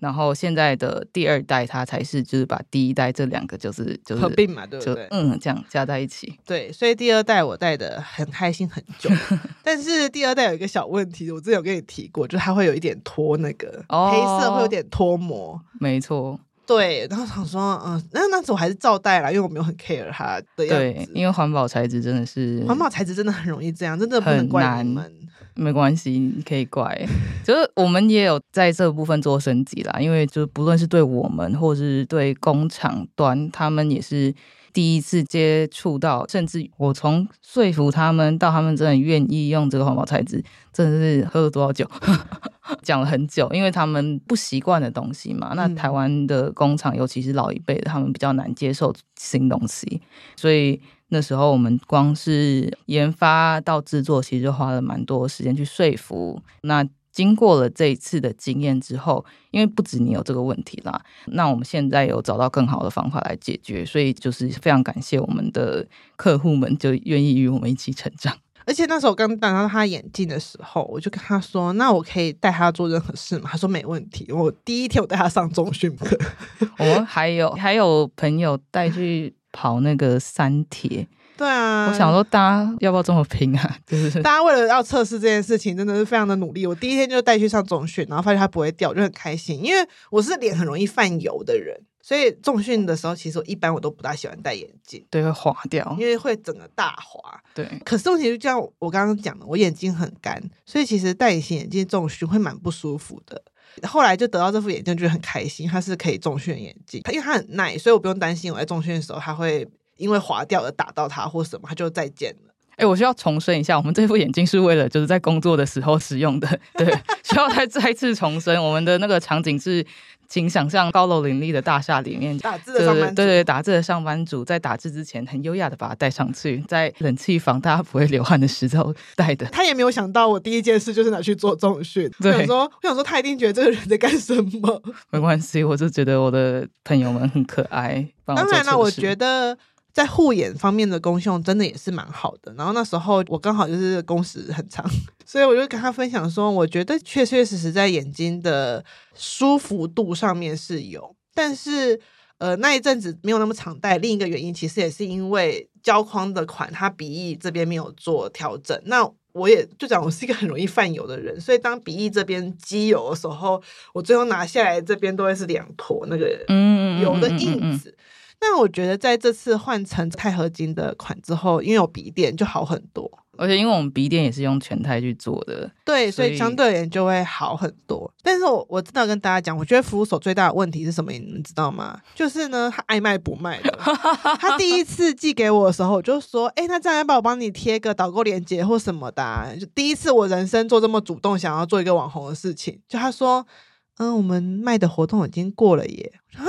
然后现在的第二代，它才是就是把第一代这两个就是就是合并嘛，对不对？嗯，这样加在一起。对，所以第二代我戴的很开心很久，但是第二代有一个小问题，我之前有跟你提过，就是它会有一点脱那个、哦、黑色会有点脱膜。没错，对。然后想说，嗯，那那次我还是照戴啦，因为我没有很 care 它的样子。对，因为环保材质真的是环保材质真的很容易这样，真的不能怪你们。没关系，你可以怪，就是我们也有在这部分做升级啦。因为就不论是对我们，或是对工厂端，他们也是第一次接触到，甚至我从说服他们到他们真的愿意用这个环保材质，真的是喝了多少酒，讲了很久，因为他们不习惯的东西嘛。那台湾的工厂，尤其是老一辈的，他们比较难接受新东西，所以。那时候我们光是研发到制作，其实就花了蛮多时间去说服。那经过了这一次的经验之后，因为不止你有这个问题啦，那我们现在有找到更好的方法来解决，所以就是非常感谢我们的客户们，就愿意与我们一起成长。而且那时候我刚戴到他眼镜的时候，我就跟他说：“那我可以带他做任何事吗？”他说：“没问题。”我第一天我带他上中训课，我们还有还有朋友带去跑那个三铁。对啊，我想说大家要不要这么拼啊？就是大家为了要测试这件事情，真的是非常的努力。我第一天就带去上重训，然后发现它不会掉，就很开心。因为我是脸很容易泛油的人，所以重训的时候，其实我一般我都不大喜欢戴眼镜，对，会滑掉，因为会整个大滑。对，可是问题就像我刚刚讲的，我眼睛很干，所以其实戴隐形眼镜重训会蛮不舒服的。后来就得到这副眼镜，就很开心，它是可以重训眼镜，它因为它很耐，所以我不用担心我在重训的时候它会。因为滑掉而打到它或什么，它就再见了。哎、欸，我需要重申一下，我们这副眼镜是为了就是在工作的时候使用的。对，需要再再次重申，我们的那个场景是，请想象高楼林立的大厦里面打字的上班族，对对，打字的上班族在打字之前很优雅的把它戴上去，在冷气房大家不会流汗的时候戴的。他也没有想到，我第一件事就是拿去做重训。对，我想说，我想说，他一定觉得这个人在干什么？没关系，我就觉得我的朋友们很可爱。当然了，我觉得。在护眼方面的功效真的也是蛮好的。然后那时候我刚好就是工时很长，所以我就跟他分享说，我觉得确确实实在眼睛的舒服度上面是有，但是呃那一阵子没有那么常戴。另一个原因其实也是因为胶框的款，它鼻翼这边没有做调整。那我也就讲我是一个很容易泛油的人，所以当鼻翼这边积油的时候，我最后拿下来这边都会是两坨那个油的印子。但我觉得在这次换成钛合金的款之后，因为有鼻垫就好很多，而且因为我们鼻垫也是用全钛去做的，对，所以相对而言就会好很多。但是我我真的要跟大家讲，我觉得服务手最大的问题是什么？你们知道吗？就是呢，他爱卖不卖的。他第一次寄给我的时候，我就说，哎、欸，那这样要不要我帮你贴个导购链接或什么的、啊？就第一次我人生做这么主动，想要做一个网红的事情，就他说，嗯，我们卖的活动已经过了耶。啊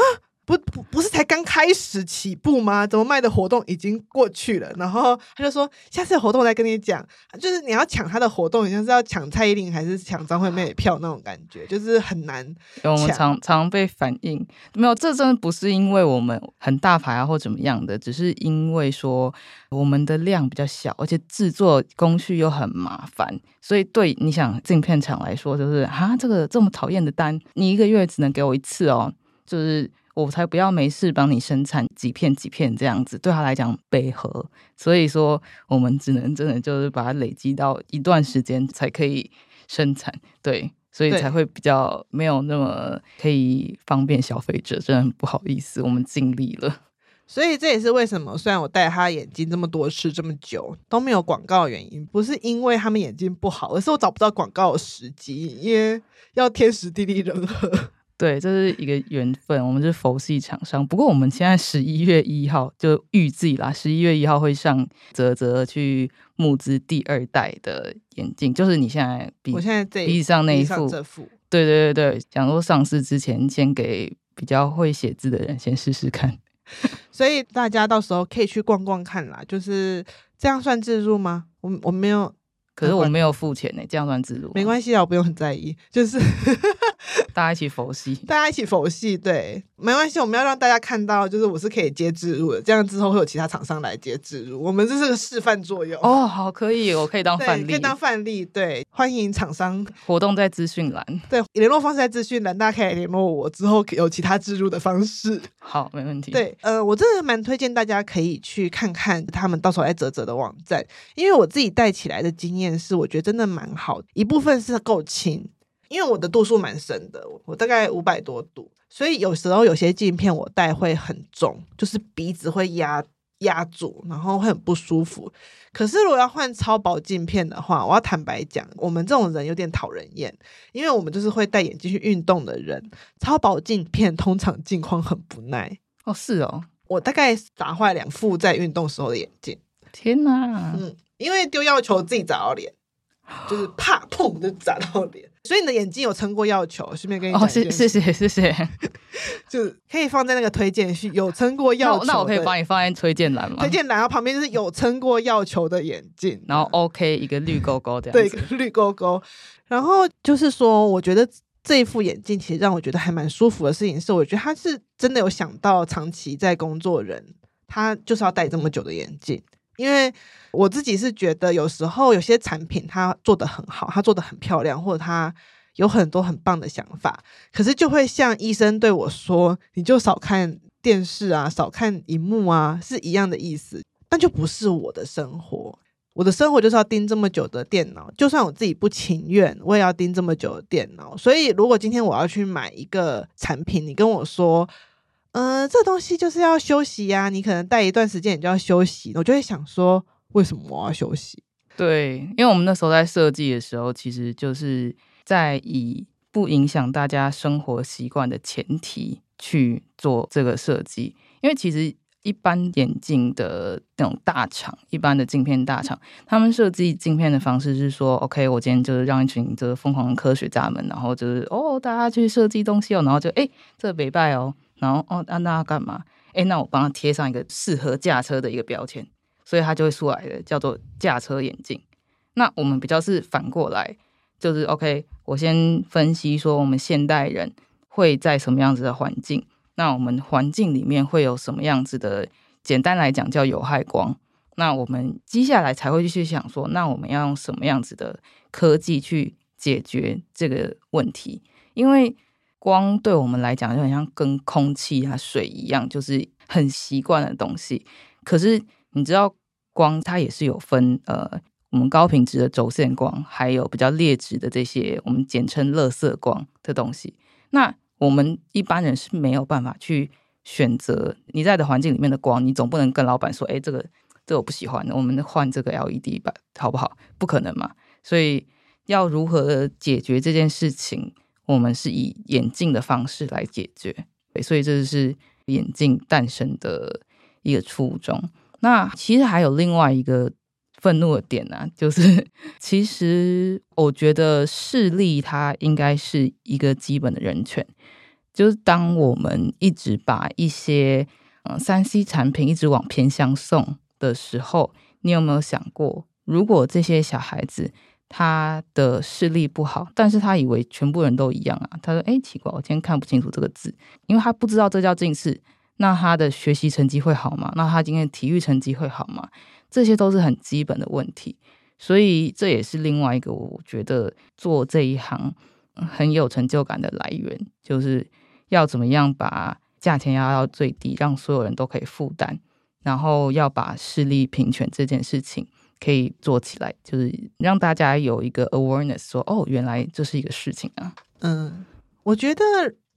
不不不是才刚开始起步吗？怎么卖的活动已经过去了？然后他就说，下次有活动再跟你讲。就是你要抢他的活动，像是要抢蔡依林还是抢张惠妹的票那种感觉，就是很难。我们常常被反映没有，这真的不是因为我们很大牌啊或怎么样的，只是因为说我们的量比较小，而且制作工序又很麻烦，所以对你想镜片厂来说，就是啊这个这么讨厌的单，你一个月只能给我一次哦，就是。我才不要没事帮你生产几片几片这样子，对他来讲背合，所以说我们只能真的就是把它累积到一段时间才可以生产，对，所以才会比较没有那么可以方便消费者，真的很不好意思，我们尽力了。所以这也是为什么虽然我戴他眼镜这么多次这么久都没有广告的原因，不是因为他们眼镜不好，而是我找不到广告的时机，因为要天时地利人和。对，这是一个缘分。我们是佛系厂商，不过我们现在十一月一号就预计啦，十一月一号会上泽泽去募资第二代的眼镜，就是你现在比，我现在这鼻上那一副，这副，对对对对，想说上市之前先给比较会写字的人先试试看，所以大家到时候可以去逛逛看啦。就是这样算自助吗？我我没有。可是我没有付钱呢、欸，这样算自助？没关系啊，我不用很在意，就是 大家一起佛系，大家一起佛系，对，没关系。我们要让大家看到，就是我是可以接置入的，这样之后会有其他厂商来接置入，我们这是个示范作用。哦，好，可以，我可以当范例，可以当范例，对，欢迎厂商活动在资讯栏，对，联络方式在资讯栏，大家可以联络我，之后有其他置入的方式。好，没问题。对，呃，我真的蛮推荐大家可以去看看他们到时候来泽泽的网站，因为我自己带起来的经验。是我觉得真的蛮好，一部分是够轻，因为我的度数蛮深的，我大概五百多度，所以有时候有些镜片我戴会很重，就是鼻子会压压住，然后会很不舒服。可是如果要换超薄镜片的话，我要坦白讲，我们这种人有点讨人厌，因为我们就是会戴眼镜去运动的人，超薄镜片通常镜框很不耐。哦，是哦，我大概砸坏两副在运动时候的眼镜。天哪，嗯。因为丢要求自己砸到脸，就是啪砰就砸到脸，所以你的眼睛有撑过药球，顺便跟你哦，谢谢谢谢谢谢，就可以放在那个推荐序，有撑过药球，那我可以帮你放在推荐栏吗？推荐栏，然后旁边就是有撑过药球的眼镜，然后 OK 一个绿勾勾这样，对，一个绿勾勾。然后就是说，我觉得这一副眼镜其实让我觉得还蛮舒服的事情是，我觉得他是真的有想到长期在工作人，他就是要戴这么久的眼镜。因为我自己是觉得有时候有些产品它做得很好，它做得很漂亮，或者它有很多很棒的想法，可是就会像医生对我说：“你就少看电视啊，少看荧幕啊，是一样的意思。”但就不是我的生活。我的生活就是要盯这么久的电脑，就算我自己不情愿，我也要盯这么久的电脑。所以，如果今天我要去买一个产品，你跟我说，呃，这东西就是要休息呀、你可能戴一段时间你就要休息，我就会想说，为什么我要休息？对，因为我们那时候在设计的时候，其实就是在以不影响大家生活习惯的前提去做这个设计，因为其实。一般眼镜的那种大厂，一般的镜片大厂，他们设计镜片的方式是说，OK，我今天就是让一群这个疯狂科学家们，然后就是哦，大家去设计东西哦，然后就哎，这北拜哦，然后哦，那大家干嘛？哎，那我帮他贴上一个适合驾车的一个标签，所以他就会出来的叫做驾车眼镜。那我们比较是反过来，就是 OK，我先分析说我们现代人会在什么样子的环境。那我们环境里面会有什么样子的？简单来讲叫有害光。那我们接下来才会去想说，那我们要用什么样子的科技去解决这个问题？因为光对我们来讲就很像跟空气啊、水一样，就是很习惯的东西。可是你知道，光它也是有分呃，我们高品质的轴线光，还有比较劣质的这些我们简称垃圾光的东西。那我们一般人是没有办法去选择你在的环境里面的光，你总不能跟老板说：“哎，这个这我不喜欢，我们换这个 LED 吧，好不好？”不可能嘛。所以要如何解决这件事情，我们是以眼镜的方式来解决。对，所以这是眼镜诞生的一个初衷。那其实还有另外一个。愤怒的点呢、就是其实我觉得视力它应该是一个基本的人权。就是当我们一直把一些嗯三 C 产品一直往偏乡送的时候，你有没有想过，如果这些小孩子他的视力不好，但是他以为全部人都一样啊？他说：“哎，奇怪，我今天看不清楚这个字，因为他不知道这叫近视。那他的学习成绩会好吗？那他今天体育成绩会好吗？”这些都是很基本的问题，所以这也是另外一个我觉得做这一行很有成就感的来源，就是要怎么样把价钱压到最低，让所有人都可以负担，然后要把视力平权这件事情可以做起来，就是让大家有一个 awareness，说哦，原来这是一个事情啊。嗯，我觉得。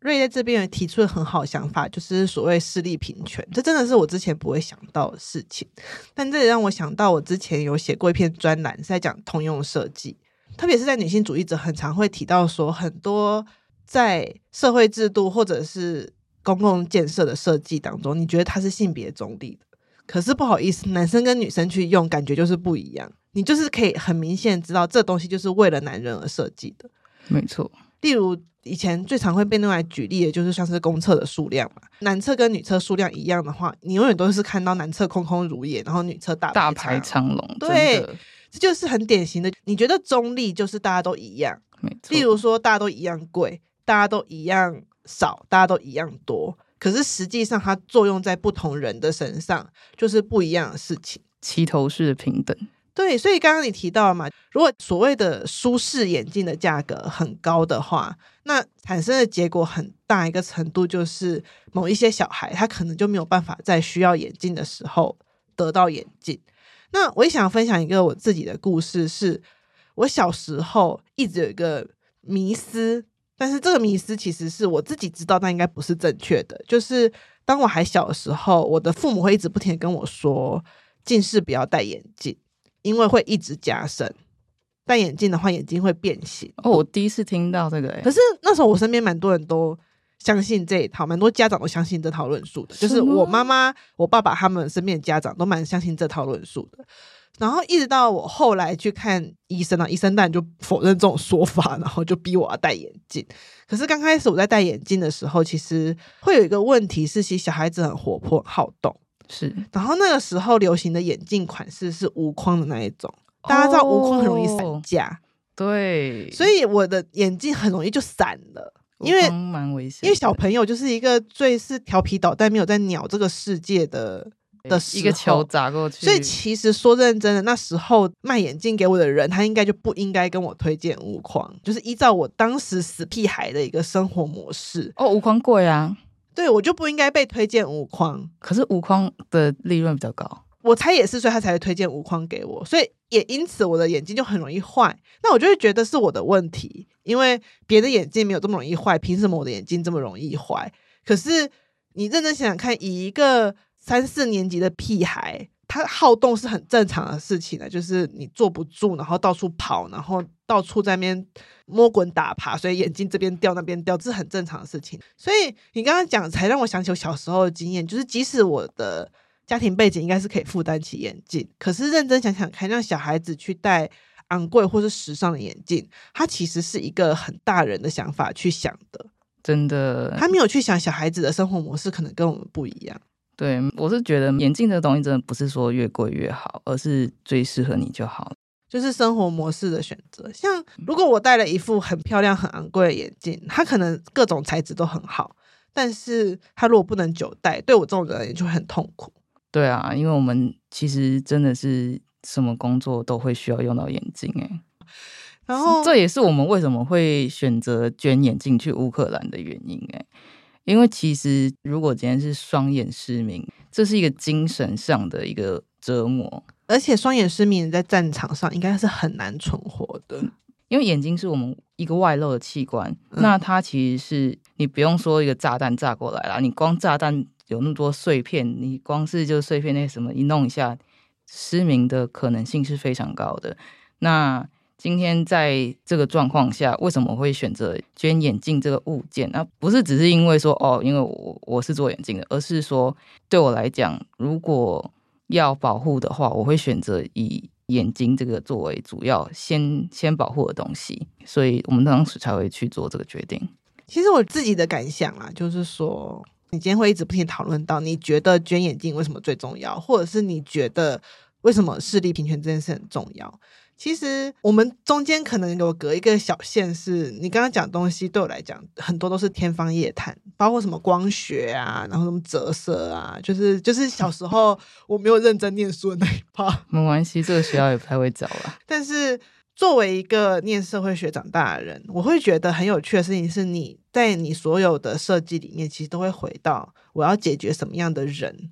瑞在这边也提出了很好想法，就是所谓视力平权，这真的是我之前不会想到的事情。但这也让我想到，我之前有写过一篇专栏，是在讲通用设计，特别是在女性主义者很常会提到说，很多在社会制度或者是公共建设的设计当中，你觉得它是性别中立的，可是不好意思，男生跟女生去用，感觉就是不一样。你就是可以很明显知道，这东西就是为了男人而设计的，没错。例如。以前最常会被用来举例的，就是像是公厕的数量嘛，男厕跟女厕数量一样的话，你永远都是看到男厕空空如也，然后女厕大大排长龙。对，这就是很典型的。你觉得中立就是大家都一样，没错。例如说大家都一样贵，大家都一样少，大家都一样多，可是实际上它作用在不同人的身上，就是不一样的事情。齐头式的平等。对，所以刚刚你提到了嘛，如果所谓的舒适眼镜的价格很高的话，那产生的结果很大一个程度就是某一些小孩他可能就没有办法在需要眼镜的时候得到眼镜。那我也想分享一个我自己的故事，是我小时候一直有一个迷思，但是这个迷思其实是我自己知道，但应该不是正确的。就是当我还小的时候，我的父母会一直不停地跟我说，近视不要戴眼镜。因为会一直加深，戴眼镜的话，眼睛会变形。哦，我第一次听到这个，欸，可是那时候我身边蛮多人都相信这一套，蛮多家长都相信这套论述的。就是我妈妈、我爸爸他们身边的家长都蛮相信这套论述的。然后一直到我后来去看医生啊，医生当然就否认这种说法，然后就逼我要戴眼镜。可是刚开始我在戴眼镜的时候，其实会有一个问题是，其实小孩子很活泼、很好动。是，然后那个时候流行的眼镜款式是无框的那一种，大家知道无框很容易散架，对，所以我的眼镜很容易就散了，因为蛮危险，因为小朋友就是一个最是调皮捣蛋、没有在鸟这个世界的的时候，一个球砸过去。所以其实说认真的，那时候卖眼镜给我的人，他应该就不应该跟我推荐无框，就是依照我当时死屁孩的一个生活模式。哦，无框贵啊，对，我就不应该被推荐无框。可是无框的利润比较高，我猜也是，所以他才会推荐无框给我。所以也因此我的眼镜就很容易坏。那我就会觉得是我的问题，因为别的眼镜没有这么容易坏，凭什么我的眼镜这么容易坏？可是你认真想想看，以一个三四年级的屁孩，他好动是很正常的事情的，就是你坐不住，然后到处跑，然后到处在那边摸滚打爬，所以眼镜这边掉那边掉，这是很正常的事情。所以你刚刚讲，才让我想起我小时候的经验，就是即使我的家庭背景应该是可以负担起眼镜，可是认真想想看，让小孩子去戴昂贵或是时尚的眼镜，它其实是一个很大人的想法去想的，真的，他没有去想小孩子的生活模式可能跟我们不一样。对，我是觉得眼镜这东西真的不是说越贵越好，而是最适合你就好。就是生活模式的选择。像如果我戴了一副很漂亮、很昂贵的眼镜，它可能各种材质都很好，但是它如果不能久戴，对我这种人也就很痛苦。对啊，因为我们其实真的是什么工作都会需要用到眼镜哎，然后这也是我们为什么会选择捐眼镜去乌克兰的原因哎。因为其实，如果今天是双眼失明，这是一个精神上的一个折磨，而且双眼失明在战场上应该是很难存活的。因为眼睛是我们一个外露的器官，嗯、那它其实是你不用说一个炸弹炸过来啦，你光炸弹有那么多碎片，你光是就碎片那什么一弄一下，失明的可能性是非常高的。那今天在这个状况下，为什么会选择捐眼镜这个物件？那不是只是因为说哦，因为我我是做眼镜的，而是说对我来讲，如果要保护的话，我会选择以眼睛这个作为主要先先保护的东西。所以我们当时才会去做这个决定。其实我自己的感想啊，就是说，你今天会一直不停讨论到，你觉得捐眼镜为什么最重要，或者是你觉得为什么视力平权这件事很重要？其实我们中间可能有隔一个小线，是你刚刚讲的东西，对我来讲很多都是天方夜谭，包括什么光学啊，然后什么折射啊，就是就是小时候 我没有认真念书的那一趴。没关系，这个学校也不太会找了。但是作为一个念社会学长大的人，我会觉得很有趣的事情是，你在你所有的设计里面，其实都会回到我要解决什么样的人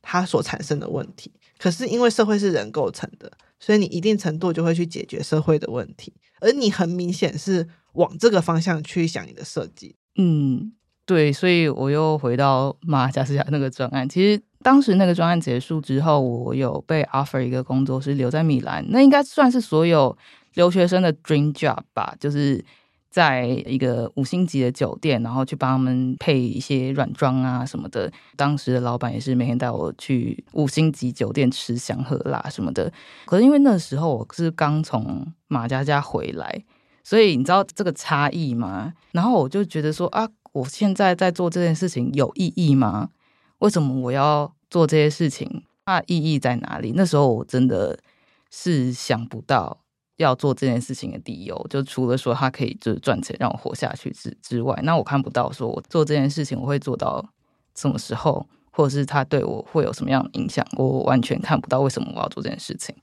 他所产生的问题。可是因为社会是人构成的。所以你一定程度就会去解决社会的问题，而你很明显是往这个方向去想你的设计。嗯，对，所以我又回到马加斯加那个专案。其实当时那个专案结束之后，我有被 offer 一个工作，是留在米兰，那应该算是所有留学生的 dream job 吧，就是。在一个五星级的酒店，然后去帮他们配一些软装啊什么的。当时的老板也是每天带我去五星级酒店吃香喝辣什么的。可是因为那时候我是刚从马加加回来，所以你知道这个差异吗？然后我就觉得说啊，我现在在做这件事情有意义吗？为什么我要做这些事情？它意义在哪里？那时候我真的是想不到。要做这件事情的理由，就除了说他可以就是赚钱让我活下去之之外，那我看不到说我做这件事情我会做到什么时候，或者是他对我会有什么样的影响，我完全看不到为什么我要做这件事情。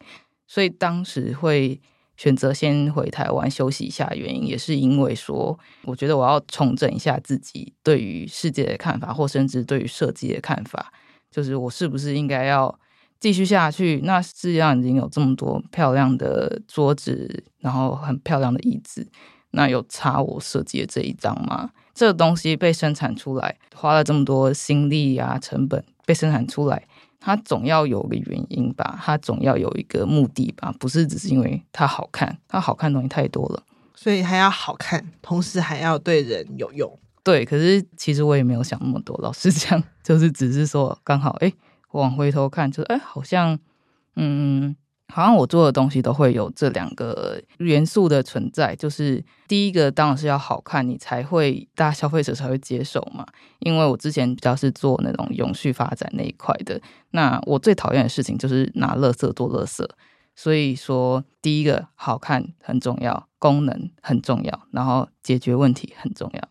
所以当时会选择先回台湾休息一下，原因也是因为说，我觉得我要重整一下自己对于世界的看法，或甚至对于设计的看法，就是我是不是应该要。继续下去，那世界上已经有这么多漂亮的桌子，然后很漂亮的椅子，那有差我设计的这一张吗？这个东西被生产出来，花了这么多心力啊，成本被生产出来，它总要有个原因吧，它总要有一个目的吧，不是只是因为它好看，它好看的东西太多了，所以还要好看，同时还要对人有用。对，可是其实我也没有想那么多，老实讲，就是只是说刚好，哎。往回头看，就是哎，好像，嗯，好像我做的东西都会有这两个元素的存在。就是第一个当然是要好看，你才会大家消费者才会接受嘛。因为我之前比较是做那种永续发展那一块的，那我最讨厌的事情就是拿垃圾做垃圾。所以说，第一个好看很重要，功能很重要，然后解决问题很重要。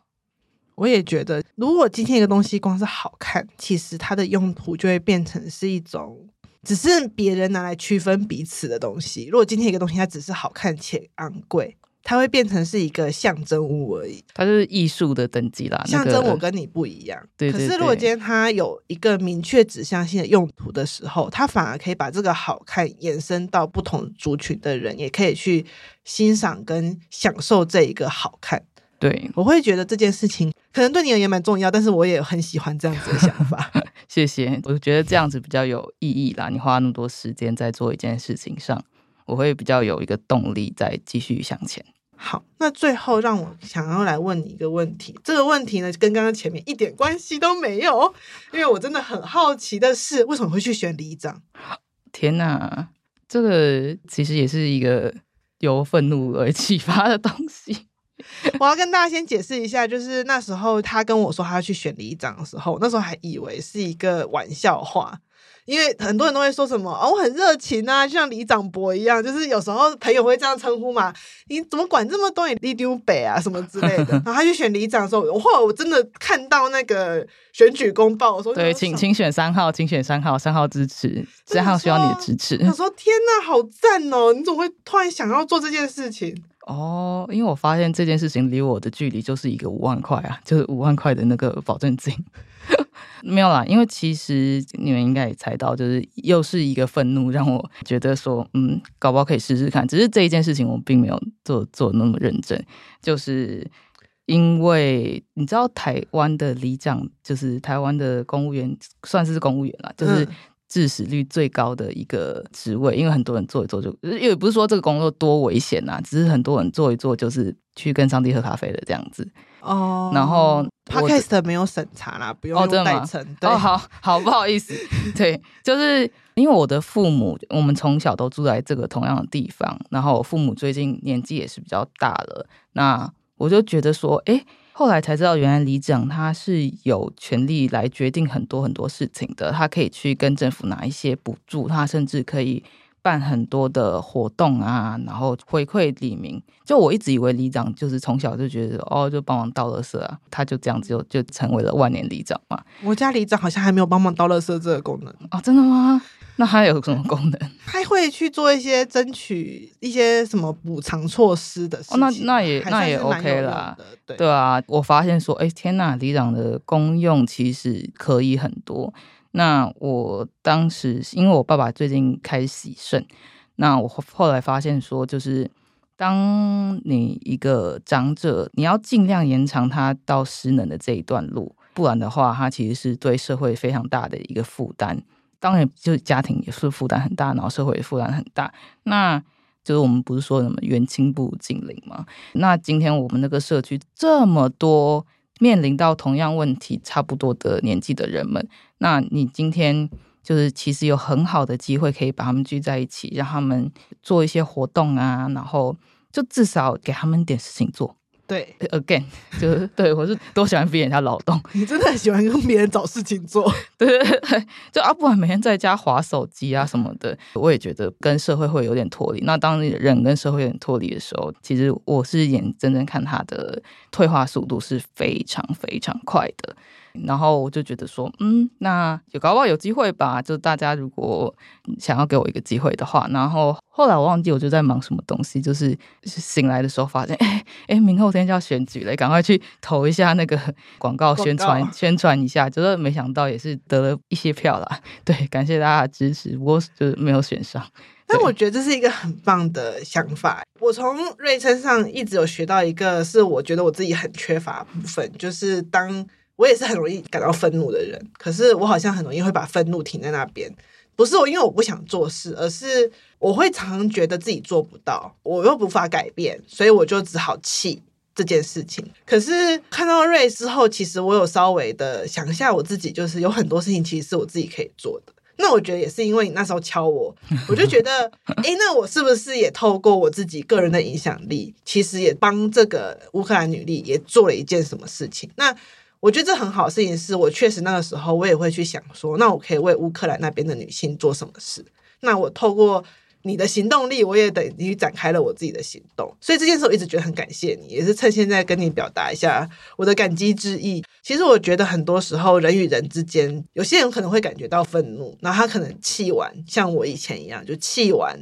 我也觉得，如果今天一个东西光是好看，其实它的用途就会变成是一种，只是别人拿来区分彼此的东西。如果今天一个东西它只是好看且昂贵，它会变成是一个象征物而已。它就是艺术的等级啦，象征我跟你不一样。对，对，对。可是如果今天它有一个明确指向性的用途的时候，它反而可以把这个好看延伸到不同族群的人，也可以去欣赏跟享受这一个好看。对，我会觉得这件事情可能对你而言蛮重要，但是我也很喜欢这样子的想法。谢谢，我觉得这样子比较有意义啦。你花那么多时间在做一件事情上，我会比较有一个动力再继续向前。好，那最后让我想要来问你一个问题，这个问题呢跟刚刚前面一点关系都没有，因为我真的很好奇的是，为什么会去选里长？天哪，这个其实也是一个由愤怒而 启发的东西。我要跟大家先解释一下，就是那时候他跟我说他要去选里长的时候，那时候还以为是一个玩笑话，因为很多人都会说什么 哦，我很热情啊，就像里长伯一样，就是有时候朋友会这样称呼嘛，你怎么管这么多？你里长伯啊什么之类的。然后他去选里长的时候，我后来我真的看到那个选举公报，我说对，请请选三号，请选三号，三号支持，三号需要你的支持。他说天哪，好赞哦！你怎么会突然想要做这件事情？哦，因为我发现这件事情离我的距离就是一个五万块啊，就是五万块的那个保证金。没有啦，因为其实你们应该也猜到，就是又是一个愤怒，让我觉得说，嗯，搞不好可以试试看。只是这一件事情我并没有做做那么认真，就是因为你知道台湾的里长，就是台湾的公务员，算是公务员啦，就是。致死率最高的一个职位，因为很多人做一做就，因为不是说这个工作多危险呐、啊，只是很多人做一做就是去跟上帝喝咖啡的这样子哦。然后 Podcast 没有审查啦，不用用代称。哦，好好不好意思，对，就是因为我的父母，我们从小都住在这个同样的地方，然后我父母最近年纪也是比较大了，那我就觉得说，哎。后来才知道，原来里长他是有权利来决定很多很多事情的。他可以去跟政府拿一些补助，他甚至可以办很多的活动啊，然后回馈里民。就我一直以为里长就是从小就觉得哦，就帮忙倒垃圾啊，他就这样子就就成为了万年里长嘛。我家里长好像还没有帮忙倒垃圾这个功能啊。哦，真的吗？那他有什么功能？他会去做一些争取一些什么补偿措施的事情。哦，那那也那也 OK 啦。对对啊，我发现说，哎，天呐，里长的功用其实可以很多。那我当时因为我爸爸最近开始洗肾，那我后来发现说，就是当你一个长者，你要尽量延长他到失能的这一段路，不然的话，他其实是对社会非常大的一个负担。当然，就是家庭也是负担很大，然后社会也负担很大。那就是我们不是说什么远亲不如近邻吗？那今天我们那个社区这么多面临到同样问题、差不多的年纪的人们，那你今天就是其实有很好的机会可以把他们聚在一起，让他们做一些活动啊，然后就至少给他们点事情做。对，again，就是对我是多喜欢逼人家劳动。你真的很喜欢跟别人找事情做，对对对，就啊，不管每天在家划手机啊什么的，我也觉得跟社会会有点脱离。那当人跟社会有点脱离的时候，其实我是眼睁睁看他的退化速度是非常非常快的。然后我就觉得说，嗯，那有搞不好有机会吧。就大家如果想要给我一个机会的话，然后后来我忘记我就在忙什么东西，就是醒来的时候发现，哎哎，明后天就要选举了，赶快去投一下那个 广告宣传宣传一下。就是没想到也是得了一些票啦。对，感谢大家的支持，不过就是没有选上。但我觉得这是一个很棒的想法。我从瑞身上一直有学到一个，是我觉得我自己很缺乏的部分，就是当。我也是很容易感到愤怒的人，可是我好像很容易会把愤怒停在那边。不是我因为我不想做事，而是我会常常觉得自己做不到，我又无法改变，所以我就只好气这件事情。可是看到瑞之后，其实我有稍微的想一下我自己，就是有很多事情其实是我自己可以做的。那我觉得也是因为你那时候敲我，我就觉得，诶，那我是不是也透过我自己个人的影响力，其实也帮这个乌克兰女力也做了一件什么事情？那。我觉得这很好的事情是，我确实那个时候我也会去想说，那我可以为乌克兰那边的女性做什么事？那我透过你的行动力，我也等于展开了我自己的行动。所以这件事我一直觉得很感谢你，也是趁现在跟你表达一下我的感激之意。其实我觉得很多时候人与人之间，有些人可能会感觉到愤怒，然后他可能气完，像我以前一样，就气完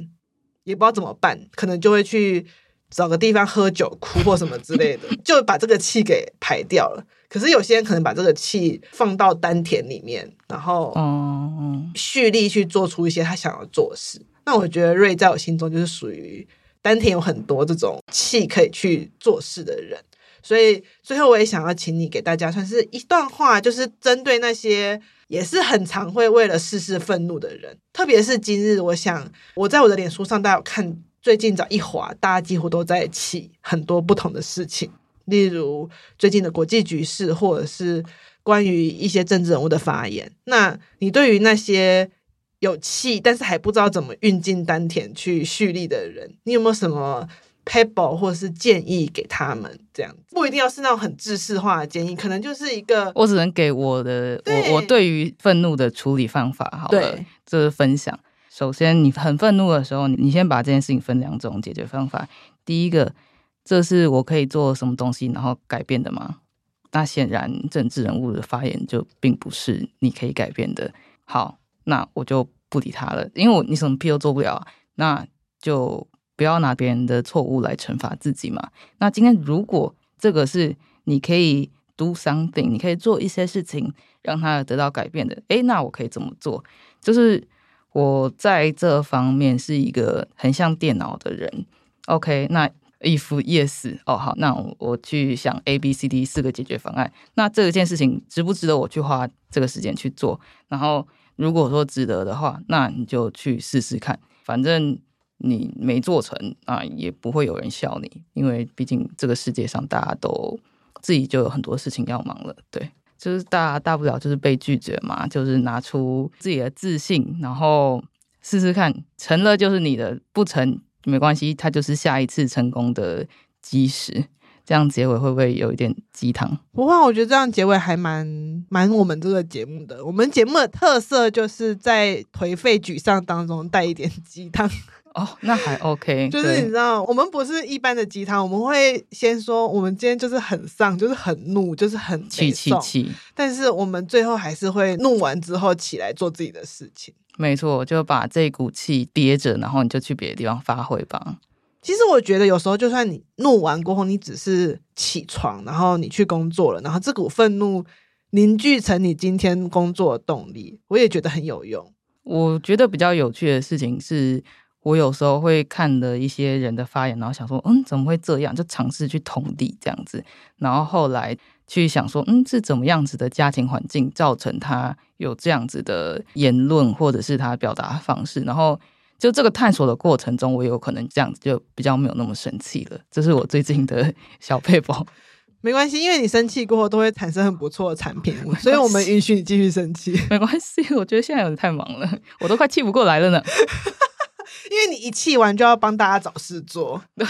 也不知道怎么办，可能就会去找个地方喝酒、哭或什么之类的，就把这个气给排掉了。可是有些人可能把这个气放到丹田里面，然后嗯蓄力去做出一些他想要做的事。那我觉得瑞在我心中就是属于丹田有很多这种气可以去做事的人。所以最后我也想要请你给大家算是一段话，就是针对那些也是很常会为了事事愤怒的人，特别是今日，我想我在我的脸书上，大家有看最近早一滑，大家几乎都在气很多不同的事情。例如最近的国际局势，或者是关于一些政治人物的发言。那你对于那些有气但是还不知道怎么运进丹田去蓄力的人，你有没有什么 pebble 或者是建议给他们？这样不一定要是那种很制式化的建议，可能就是一个我只能给我的我我对于愤怒的处理方法。好了，这是分享。首先，你很愤怒的时候，你先把这件事情分两种解决方法。第一个。这是我可以做什么东西，然后改变的吗？那显然政治人物的发言就并不是你可以改变的。好，那我就不理他了，因为我你什么屁都做不了，那就不要拿别人的错误来惩罚自己嘛。那今天如果这个是你可以 do something，你可以做一些事情让他得到改变的，诶，那我可以怎么做？就是我在这方面是一个很像电脑的人。OK，那。If yes，哦好，那我，我去想 A B C D 四个解决方案。那这件事情值不值得我去花这个时间去做？然后如果说值得的话，那你就去试试看。反正你没做成啊，也不会有人笑你，因为毕竟这个世界上大家都自己就有很多事情要忙了。对，就是大大不了就是被拒绝嘛，就是拿出自己的自信，然后试试看，成了就是你的，不成。没关系，它就是下一次成功的基石。这样结尾会不会有一点鸡汤？不会，我觉得这样结尾还蛮蛮我们这个节目的。我们节目的特色就是在颓废沮丧当中带一点鸡汤。哦，那还 OK。就是你知道，我们不是一般的鸡汤，我们会先说我们今天就是很丧，就是很怒，就是很气气气。但是我们最后还是会怒完之后起来做自己的事情。没错，就把这股气憋着，然后你就去别的地方发挥吧。其实我觉得有时候，就算你怒完过后，你只是起床，然后你去工作了，然后这股愤怒凝聚成你今天工作的动力，我也觉得很有用。我觉得比较有趣的事情是，我有时候会看的一些人的发言，然后想说，嗯，怎么会这样？就尝试去同理这样子，然后后来。去想说，嗯，是怎么样子的家庭环境造成他有这样子的言论，或者是他表达方式，然后就这个探索的过程中，我有可能这样子就比较没有那么生气了。这是我最近的 小配包。没关系，因为你生气过后都会产生很不错的产品，所以我们允许你继续生气。没关系，我觉得现在有点太忙了，我都快气不过来了呢。因为你一气完就要帮大家找事做，对，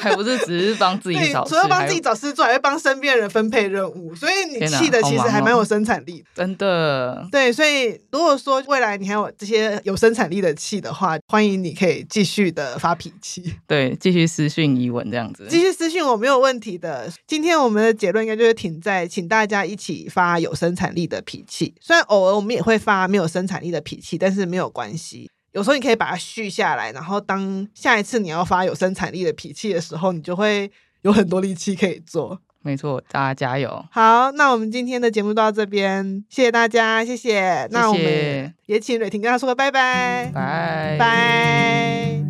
还不是只是帮自己 找事，除了帮自己找事做，还会帮身边人分配任务，所以你气的其实还蛮有生产力的，真的。对，所以如果说未来你还有这些有生产力的气的话，欢迎你可以继续的发脾气，对，继续私讯疑文这样子，继续私讯我没有问题的。今天我们的结论应该就是停在，请大家一起发有生产力的脾气，虽然偶尔我们也会发没有生产力的脾气，但是没有关系。有时候你可以把它续下来，然后当下一次你要发有生产力的脾气的时候，你就会有很多力气可以做。没错，大家加油！好，那我们今天的节目到这边，谢谢大家，谢谢。谢谢，那我们也请蕊婷跟他说个拜拜，拜拜。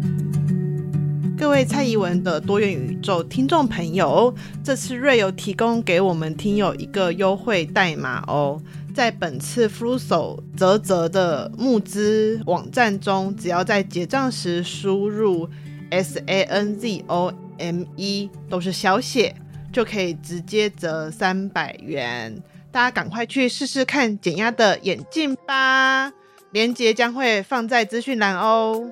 各位蔡宜文的多元宇宙听众朋友，这次瑞有提供给我们听友一个优惠代码哦。在本次 Flusso 泽泽的募资网站中，只要在结账时输入 S A N Z O M E 都是小写，就可以直接折三百元。大家赶快去试试看减压的眼镜吧，链接将会放在资讯栏哦。